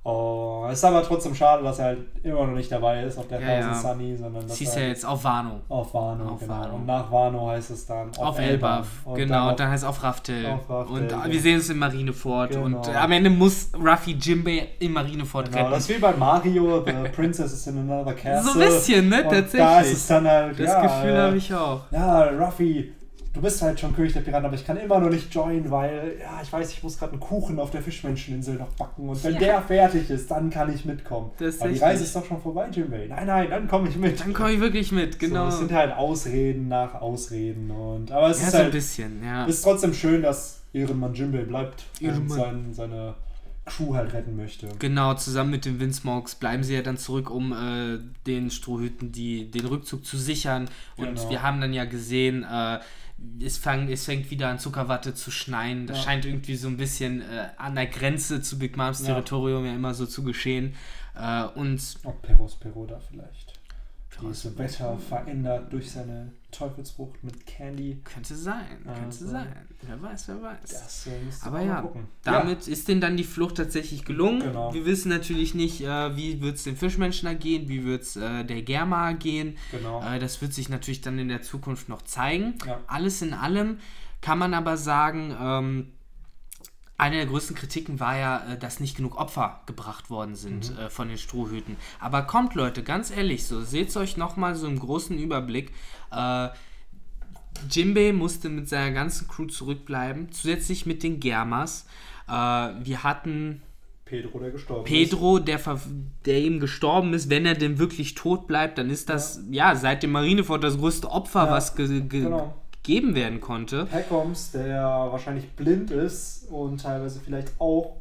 Oh, es ist aber trotzdem schade, dass er halt immer noch nicht dabei ist auf der Ja, Thousand ja. Sunny, sondern ist er ja jetzt auf Wano. auf Wano, Auf genau. Wano. Und nach Wano heißt es dann Auf Elbaf. Elbaf, Und genau. dann und auf- dann heißt es auf Raftel. Auf Raftel, und genau. wir sehen es im Marineford. Genau. Und am Ende muss Ruffy Jimbei im Marineford Genau, retten. das ist wie bei Mario, The Princess is in another castle. so ein bisschen, ne? Und Tatsächlich. Da ist es dann halt, das ja, Gefühl habe ich auch. Ja, Ruffy, du bist halt schon König der Piraten, aber ich kann immer noch nicht joinen, weil, ja, ich weiß, ich muss gerade einen Kuchen auf der Fischmenscheninsel noch backen. Und wenn Ja. der fertig ist, dann kann ich mitkommen. Das aber die. Reise ist doch schon vorbei, Jimbei. Nein, nein, dann komme ich mit. Dann komme ich wirklich mit, genau. So, es sind halt Ausreden nach Ausreden. Und, aber es ja, ist so ein halt bisschen, ja. ist trotzdem schön, dass Ehrenmann Jimbei bleibt und Ehrenmann. sein, seine Crew halt retten möchte. Genau, zusammen mit den Windsmogs bleiben sie ja dann zurück, um äh, den Strohhüten die, den Rückzug zu sichern. Und Genau. wir haben dann ja gesehen, äh, es, fang, es fängt wieder an Zuckerwatte zu schneien. Das Ja. scheint irgendwie so ein bisschen äh, an der Grenze zu Big Moms Ja. Territorium ja immer so zu geschehen. Äh, und Ob Peros Peroda vielleicht. Dieses Wetter verändert durch seine Teufelsfrucht mit Candy. könnte sein, könnte Also, sein. Wer weiß, wer weiß. Das äh, Aber ja, gucken. damit ist denn dann die Flucht tatsächlich gelungen. Genau. Wir wissen natürlich nicht, äh, wie wird es den Fischmenschen ergehen, wie wird es äh, der Germa ergehen. Ja, genau. Äh, das wird sich natürlich dann in der Zukunft noch zeigen. Ja. Alles in allem kann man aber sagen, ähm, eine der größten Kritiken war ja, äh, dass nicht genug Opfer gebracht worden sind Mhm. äh, von den Strohhüten. Aber kommt Leute, ganz ehrlich, so seht es euch nochmal so im großen Überblick. Äh, Jimbei musste mit seiner ganzen Crew zurückbleiben, zusätzlich mit den Germas. Äh, wir hatten Pedro, der gestorben ist. Pedro, der, ver- der eben gestorben ist, wenn er denn wirklich tot bleibt, dann ist das ja, seit dem Marineford das größte Opfer, Ja, was ge ge genau. Gegeben werden konnte. Peckoms, der wahrscheinlich blind ist und teilweise vielleicht auch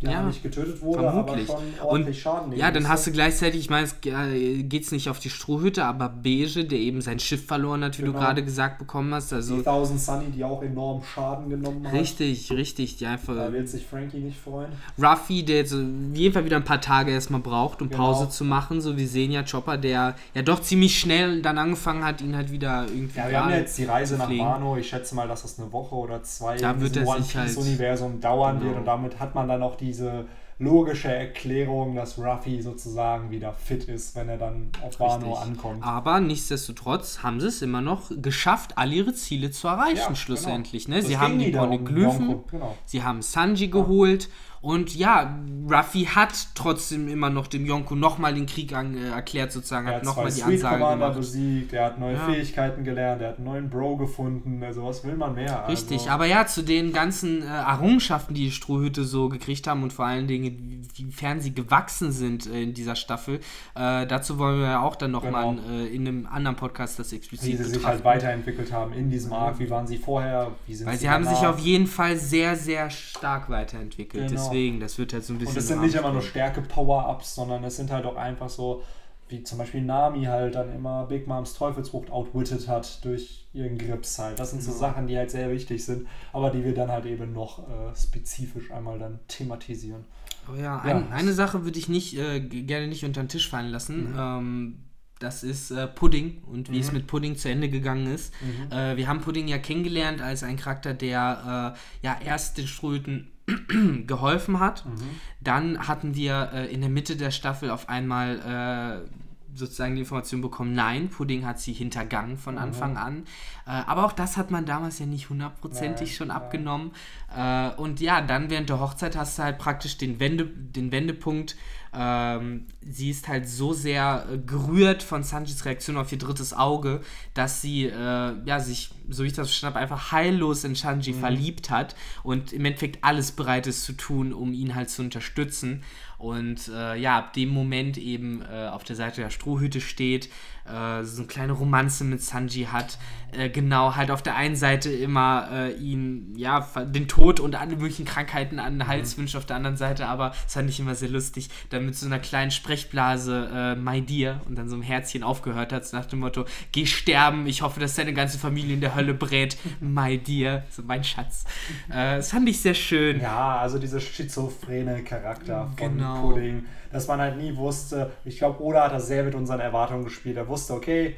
ja, Ja, nicht getötet wurde, vermutlich. aber schon ordentlich Schaden nehmen Ja, dann hast du gleichzeitig, ich meine, es ge- geht's nicht auf die Strohhütte, aber Beige, der eben sein Schiff verloren hat, wie du Genau. gerade gesagt bekommen hast. Also die Thousand Sunny, die auch enorm Schaden genommen hat. richtig, richtig, die einfach. Da wird sich Frankie nicht freuen. Ruffy, der jetzt auf jeden Fall wieder ein paar Tage erstmal braucht, um Genau. Pause zu machen. So, wir sehen ja Chopper, der ja doch ziemlich schnell dann angefangen hat, ihn halt wieder irgendwie. Ja, wir haben jetzt die Reise nach. Wano. Ich schätze mal, dass das eine Woche oder zwei Da in wird diesem er One halt- Piece-Universum dauern Genau. wird. Und damit hat man dann auch diese logische Erklärung, dass Ruffy sozusagen wieder fit ist, wenn er dann auf Wano ankommt. Aber nichtsdestotrotz haben sie es immer noch geschafft, all ihre Ziele zu erreichen, Ja, schlussendlich. genau. Ne? Sie haben die Poneglyphen, genau. sie haben Sanji geholt und ja, Ruffy hat trotzdem immer noch dem Yonko nochmal den Krieg an, äh, erklärt, sozusagen, Er hat hat nochmal die Sweet Ansage Commander gemacht. besiegt, er hat neue Ja. Fähigkeiten gelernt, er hat einen neuen Bro gefunden. Also was will man mehr? Richtig, also, aber ja, zu den ganzen äh, Errungenschaften, die die Strohhüte so gekriegt haben und vor allen Dingen, wiefern sie gewachsen sind äh, in dieser Staffel, äh, dazu wollen wir ja auch dann nochmal Genau. äh, in einem anderen Podcast das wie explizit sie sich halt weiterentwickelt haben in diesem Arc. Wie waren sie vorher? Wie sind Weil sie sie haben sich auf jeden Fall sehr, sehr stark weiterentwickelt. Genau. Deswegen, das wird halt so ein bisschen. Und es sind nicht immer nur stehen. Stärke-Power-Ups, sondern es sind halt auch einfach so, wie zum Beispiel Nami halt dann immer Big Moms Teufelsfrucht outwitted hat durch ihren Grips halt. Das sind so Ja. Sachen, die halt sehr wichtig sind, aber die wir dann halt eben noch äh, spezifisch einmal dann thematisieren. Oh ja, Ja. ein, eine Sache würde ich nicht äh, gerne nicht unter den Tisch fallen lassen. Mhm. Ähm, das ist äh, Pudding und wie Mhm. es mit Pudding zu Ende gegangen ist. Äh, wir haben Pudding ja kennengelernt als ein Charakter, der äh, ja erst den Ströten geholfen hat. Mhm. Dann hatten wir äh, in der Mitte der Staffel auf einmal äh, sozusagen die Information bekommen, nein, Pudding hat sie hintergangen von Mhm. Anfang an. Äh, aber auch das hat man damals ja nicht hundertprozentig schon nein. abgenommen. Äh, und ja, dann während der Hochzeit hast du halt praktisch den, Wende, den Wendepunkt. Ähm, sie ist halt so sehr äh, gerührt von Sanjis Reaktion auf ihr drittes Auge, dass sie äh, ja, sich, so wie ich das verstanden habe, einfach heillos in Sanji Mhm. verliebt hat und im Endeffekt alles bereit ist zu tun, um ihn halt zu unterstützen. Und äh, ja, ab dem Moment eben äh, auf der Seite der Strohhüte steht, äh, so eine kleine Romanze mit Sanji hat, äh, genau, halt auf der einen Seite immer äh, ihn, ja, den Tod und alle möglichen Krankheiten an den Hals mhm. wünscht, auf der anderen Seite aber, das fand ich immer sehr lustig, dann mit so einer kleinen Sprechblase, äh, My Dear, und dann so ein Herzchen aufgehört hat, nach dem Motto, geh sterben, ich hoffe, dass deine ganze Familie in der Hölle brät, My Dear, so mein Schatz. Äh, das fand ich sehr schön. Ja, also dieser schizophrene Charakter von genau. Pudding, dass man halt nie wusste, ich glaube, Oda hat das sehr mit unseren Erwartungen gespielt. Er wusste, okay,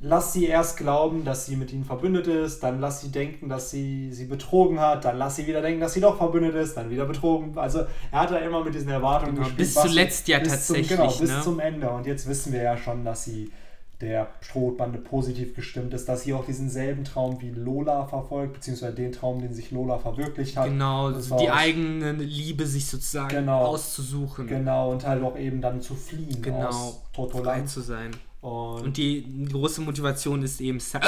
lass sie erst glauben, dass sie mit ihnen verbündet ist, dann lass sie denken, dass sie sie betrogen hat, dann lass sie wieder denken, dass sie doch verbündet ist, dann wieder betrogen. Also er hat da immer mit diesen Erwartungen genau, gespielt. Bis zuletzt ja tatsächlich. Zum, genau, bis ne? zum Ende. Und jetzt wissen wir ja schon, dass sie der Strohbande positiv gestimmt ist, dass sie auch diesen selben Traum wie Lola verfolgt, beziehungsweise den Traum, den sich Lola verwirklicht hat. Genau, die eigene Liebe sich sozusagen genau, auszusuchen. Genau, und halt auch eben dann zu fliehen genau, aus Totolan. zu sein. Und, und, die große Motivation ist eben. Sa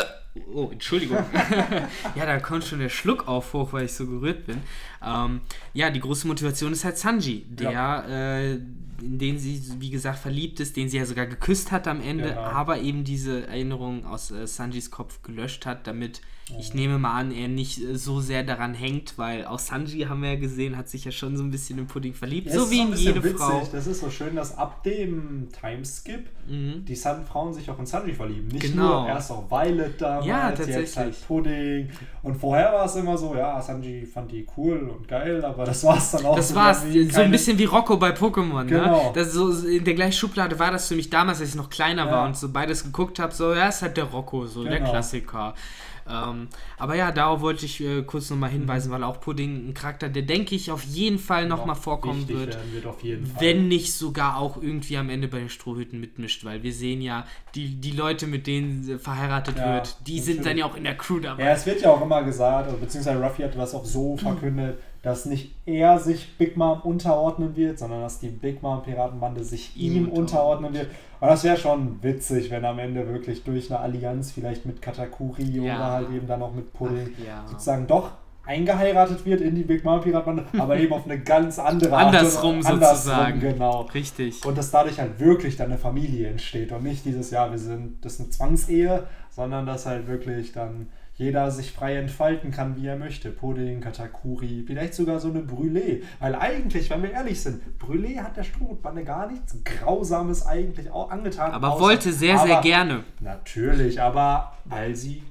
oh, Entschuldigung. ja, da kommt schon der Schluck auf hoch, weil ich so gerührt bin. Ähm, ja, die große Motivation ist halt Sanji, der, ja. äh, in den sie, wie gesagt, verliebt ist, den sie ja sogar geküsst hat am Ende, genau. aber eben diese Erinnerung aus äh, Sanjis Kopf gelöscht hat, damit ich nehme mal an, er nicht äh, so sehr daran hängt, weil auch Sanji, haben wir ja gesehen, hat sich ja schon so ein bisschen in Pudding verliebt. Ja, so wie in jede witzig. Frau. Das ist so schön, dass ab dem Timeskip mhm. die Sun Frauen sich auch in Sanji verlieben. Nicht genau. nur erst auch Violet damals, ja, tatsächlich. halt Pudding. Und vorher war es immer so, ja, Sanji fand die cool und geil, aber das war es dann auch. Das war es, so ein bisschen wie Rocco bei Pokémon. Ne? Genau. Ne? Das so, in der gleichen Schublade war das für mich damals, als ich noch kleiner ja. war und so beides geguckt habe, so, ja, ist halt der Rocco, so genau. der Klassiker. Ähm, aber ja, darauf wollte ich äh, kurz nochmal hinweisen, weil auch Pudding ein Charakter, der denke ich auf jeden Fall nochmal vorkommen wird, wird wenn nicht sogar auch irgendwie am Ende bei den Strohhütten mitmischt, weil wir sehen ja, die, die Leute, mit denen verheiratet ja, wird, die sind dann ja auch in der Crew dabei. Ja, es wird ja auch immer gesagt, beziehungsweise Ruffy hat das auch so verkündet, dass nicht er sich Big Mom unterordnen wird, sondern dass die Big Mom Piratenbande sich ihm unterordnen wird. Und das wäre schon witzig, wenn am Ende wirklich durch eine Allianz, vielleicht mit Katakuri ja. oder halt eben dann auch mit Pudding, ja. sozusagen doch eingeheiratet wird in die Big Mom Piratenbande, aber eben auf eine ganz andere Art. Andersrum sozusagen. Genau. Richtig. Und dass dadurch halt wirklich dann eine Familie entsteht und nicht dieses, ja, wir sind, das ist eine Zwangsehe, sondern dass halt wirklich dann jeder sich frei entfalten kann, wie er möchte. Pudding, Katakuri, vielleicht sogar so eine Brûlée. Weil eigentlich, wenn wir ehrlich sind, Brûlée hat der Strohbande gar nichts Grausames eigentlich auch angetan. Aber außer, wollte sehr, aber, sehr gerne. Natürlich, aber weil sie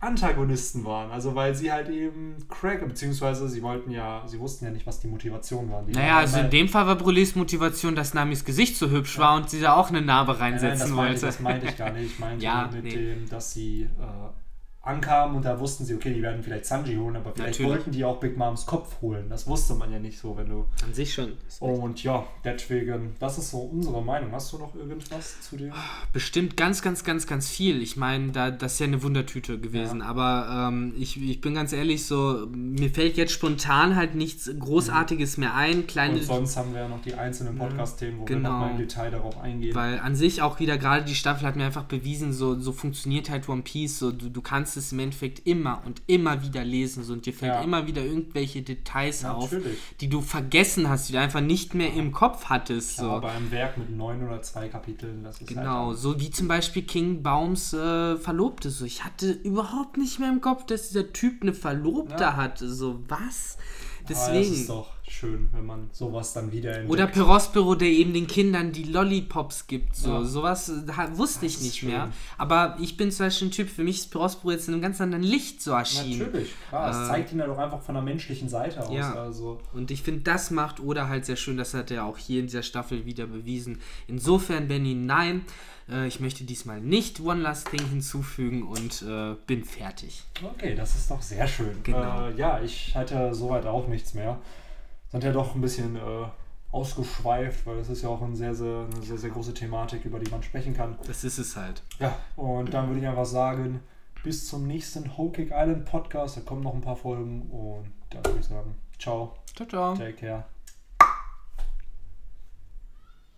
Antagonisten waren. Also weil sie halt eben Craig, beziehungsweise sie wollten ja, sie wussten ja nicht, was die Motivation war. Die naja, also in dem Fall war Brulés Motivation, dass Namis Gesicht so hübsch ja. war und sie da auch eine Narbe reinsetzen nein, nein, das wollte. Meinte, das meinte ich gar nicht. Ich meinte ja, mit nee. dem, dass sie äh, ankamen und da wussten sie, okay, die werden vielleicht Sanji holen, aber vielleicht Natürlich. wollten die auch Big Moms Kopf holen. Das wusste man ja nicht so, wenn du. An sich schon. Und ja, deswegen, das ist so unsere Meinung. Hast du noch irgendwas zu dem? Bestimmt ganz, ganz, ganz, ganz viel. Ich meine, da, das ist ja eine Wundertüte gewesen. Ja. Aber ähm, ich, ich bin ganz ehrlich, so, mir fällt jetzt spontan halt nichts Großartiges mehr ein. Kleine und sonst haben wir ja noch die einzelnen Podcast-Themen, wo genau. wir nochmal im Detail darauf eingehen. Weil an sich auch wieder gerade die Staffel hat mir einfach bewiesen, so, so funktioniert halt One Piece. So, du, du kannst es im Endeffekt immer und immer wieder lesen so, und dir fällt ja. immer wieder irgendwelche Details ja, auf, natürlich. die du vergessen hast, die du einfach nicht mehr im Kopf hattest. Klar, so. bei einem Werk mit neun oder zwei Kapiteln, das ist Genau, halt so wie zum Beispiel King Baums äh, Verlobte. So, ich hatte überhaupt nicht mehr im Kopf, dass dieser Typ eine Verlobte ja. hatte. So, was? Deswegen. Schön, wenn man sowas dann wieder entdeckt. Oder Perospero, der eben den Kindern die Lollipops gibt. So. Ja. Sowas äh, wusste das ich nicht mehr. Aber ich bin zum Beispiel ein Typ, für mich ist Perospero jetzt in einem ganz anderen Licht so erschienen. Natürlich, klar. Äh, es zeigt ihn ja doch einfach von der menschlichen Seite aus. Ja. Also. Und ich finde, das macht Oda halt sehr schön. Das hat er auch hier in dieser Staffel wieder bewiesen. Insofern, Benny, nein. Äh, ich möchte diesmal nicht One Last Thing hinzufügen und äh, bin fertig. Okay, das ist doch sehr schön. Genau. Äh, ja, ich hatte soweit auch nichts mehr sind ja doch ein bisschen äh, ausgeschweift, weil es ist ja auch ein sehr, sehr, eine sehr, sehr große Thematik, über die man sprechen kann. Das ist es halt. Ja, und dann würde ich einfach sagen, bis zum nächsten Whole Cake Island Podcast. Da kommen noch ein paar Folgen und dann würde ich sagen, ciao. Ciao, ciao. Take care.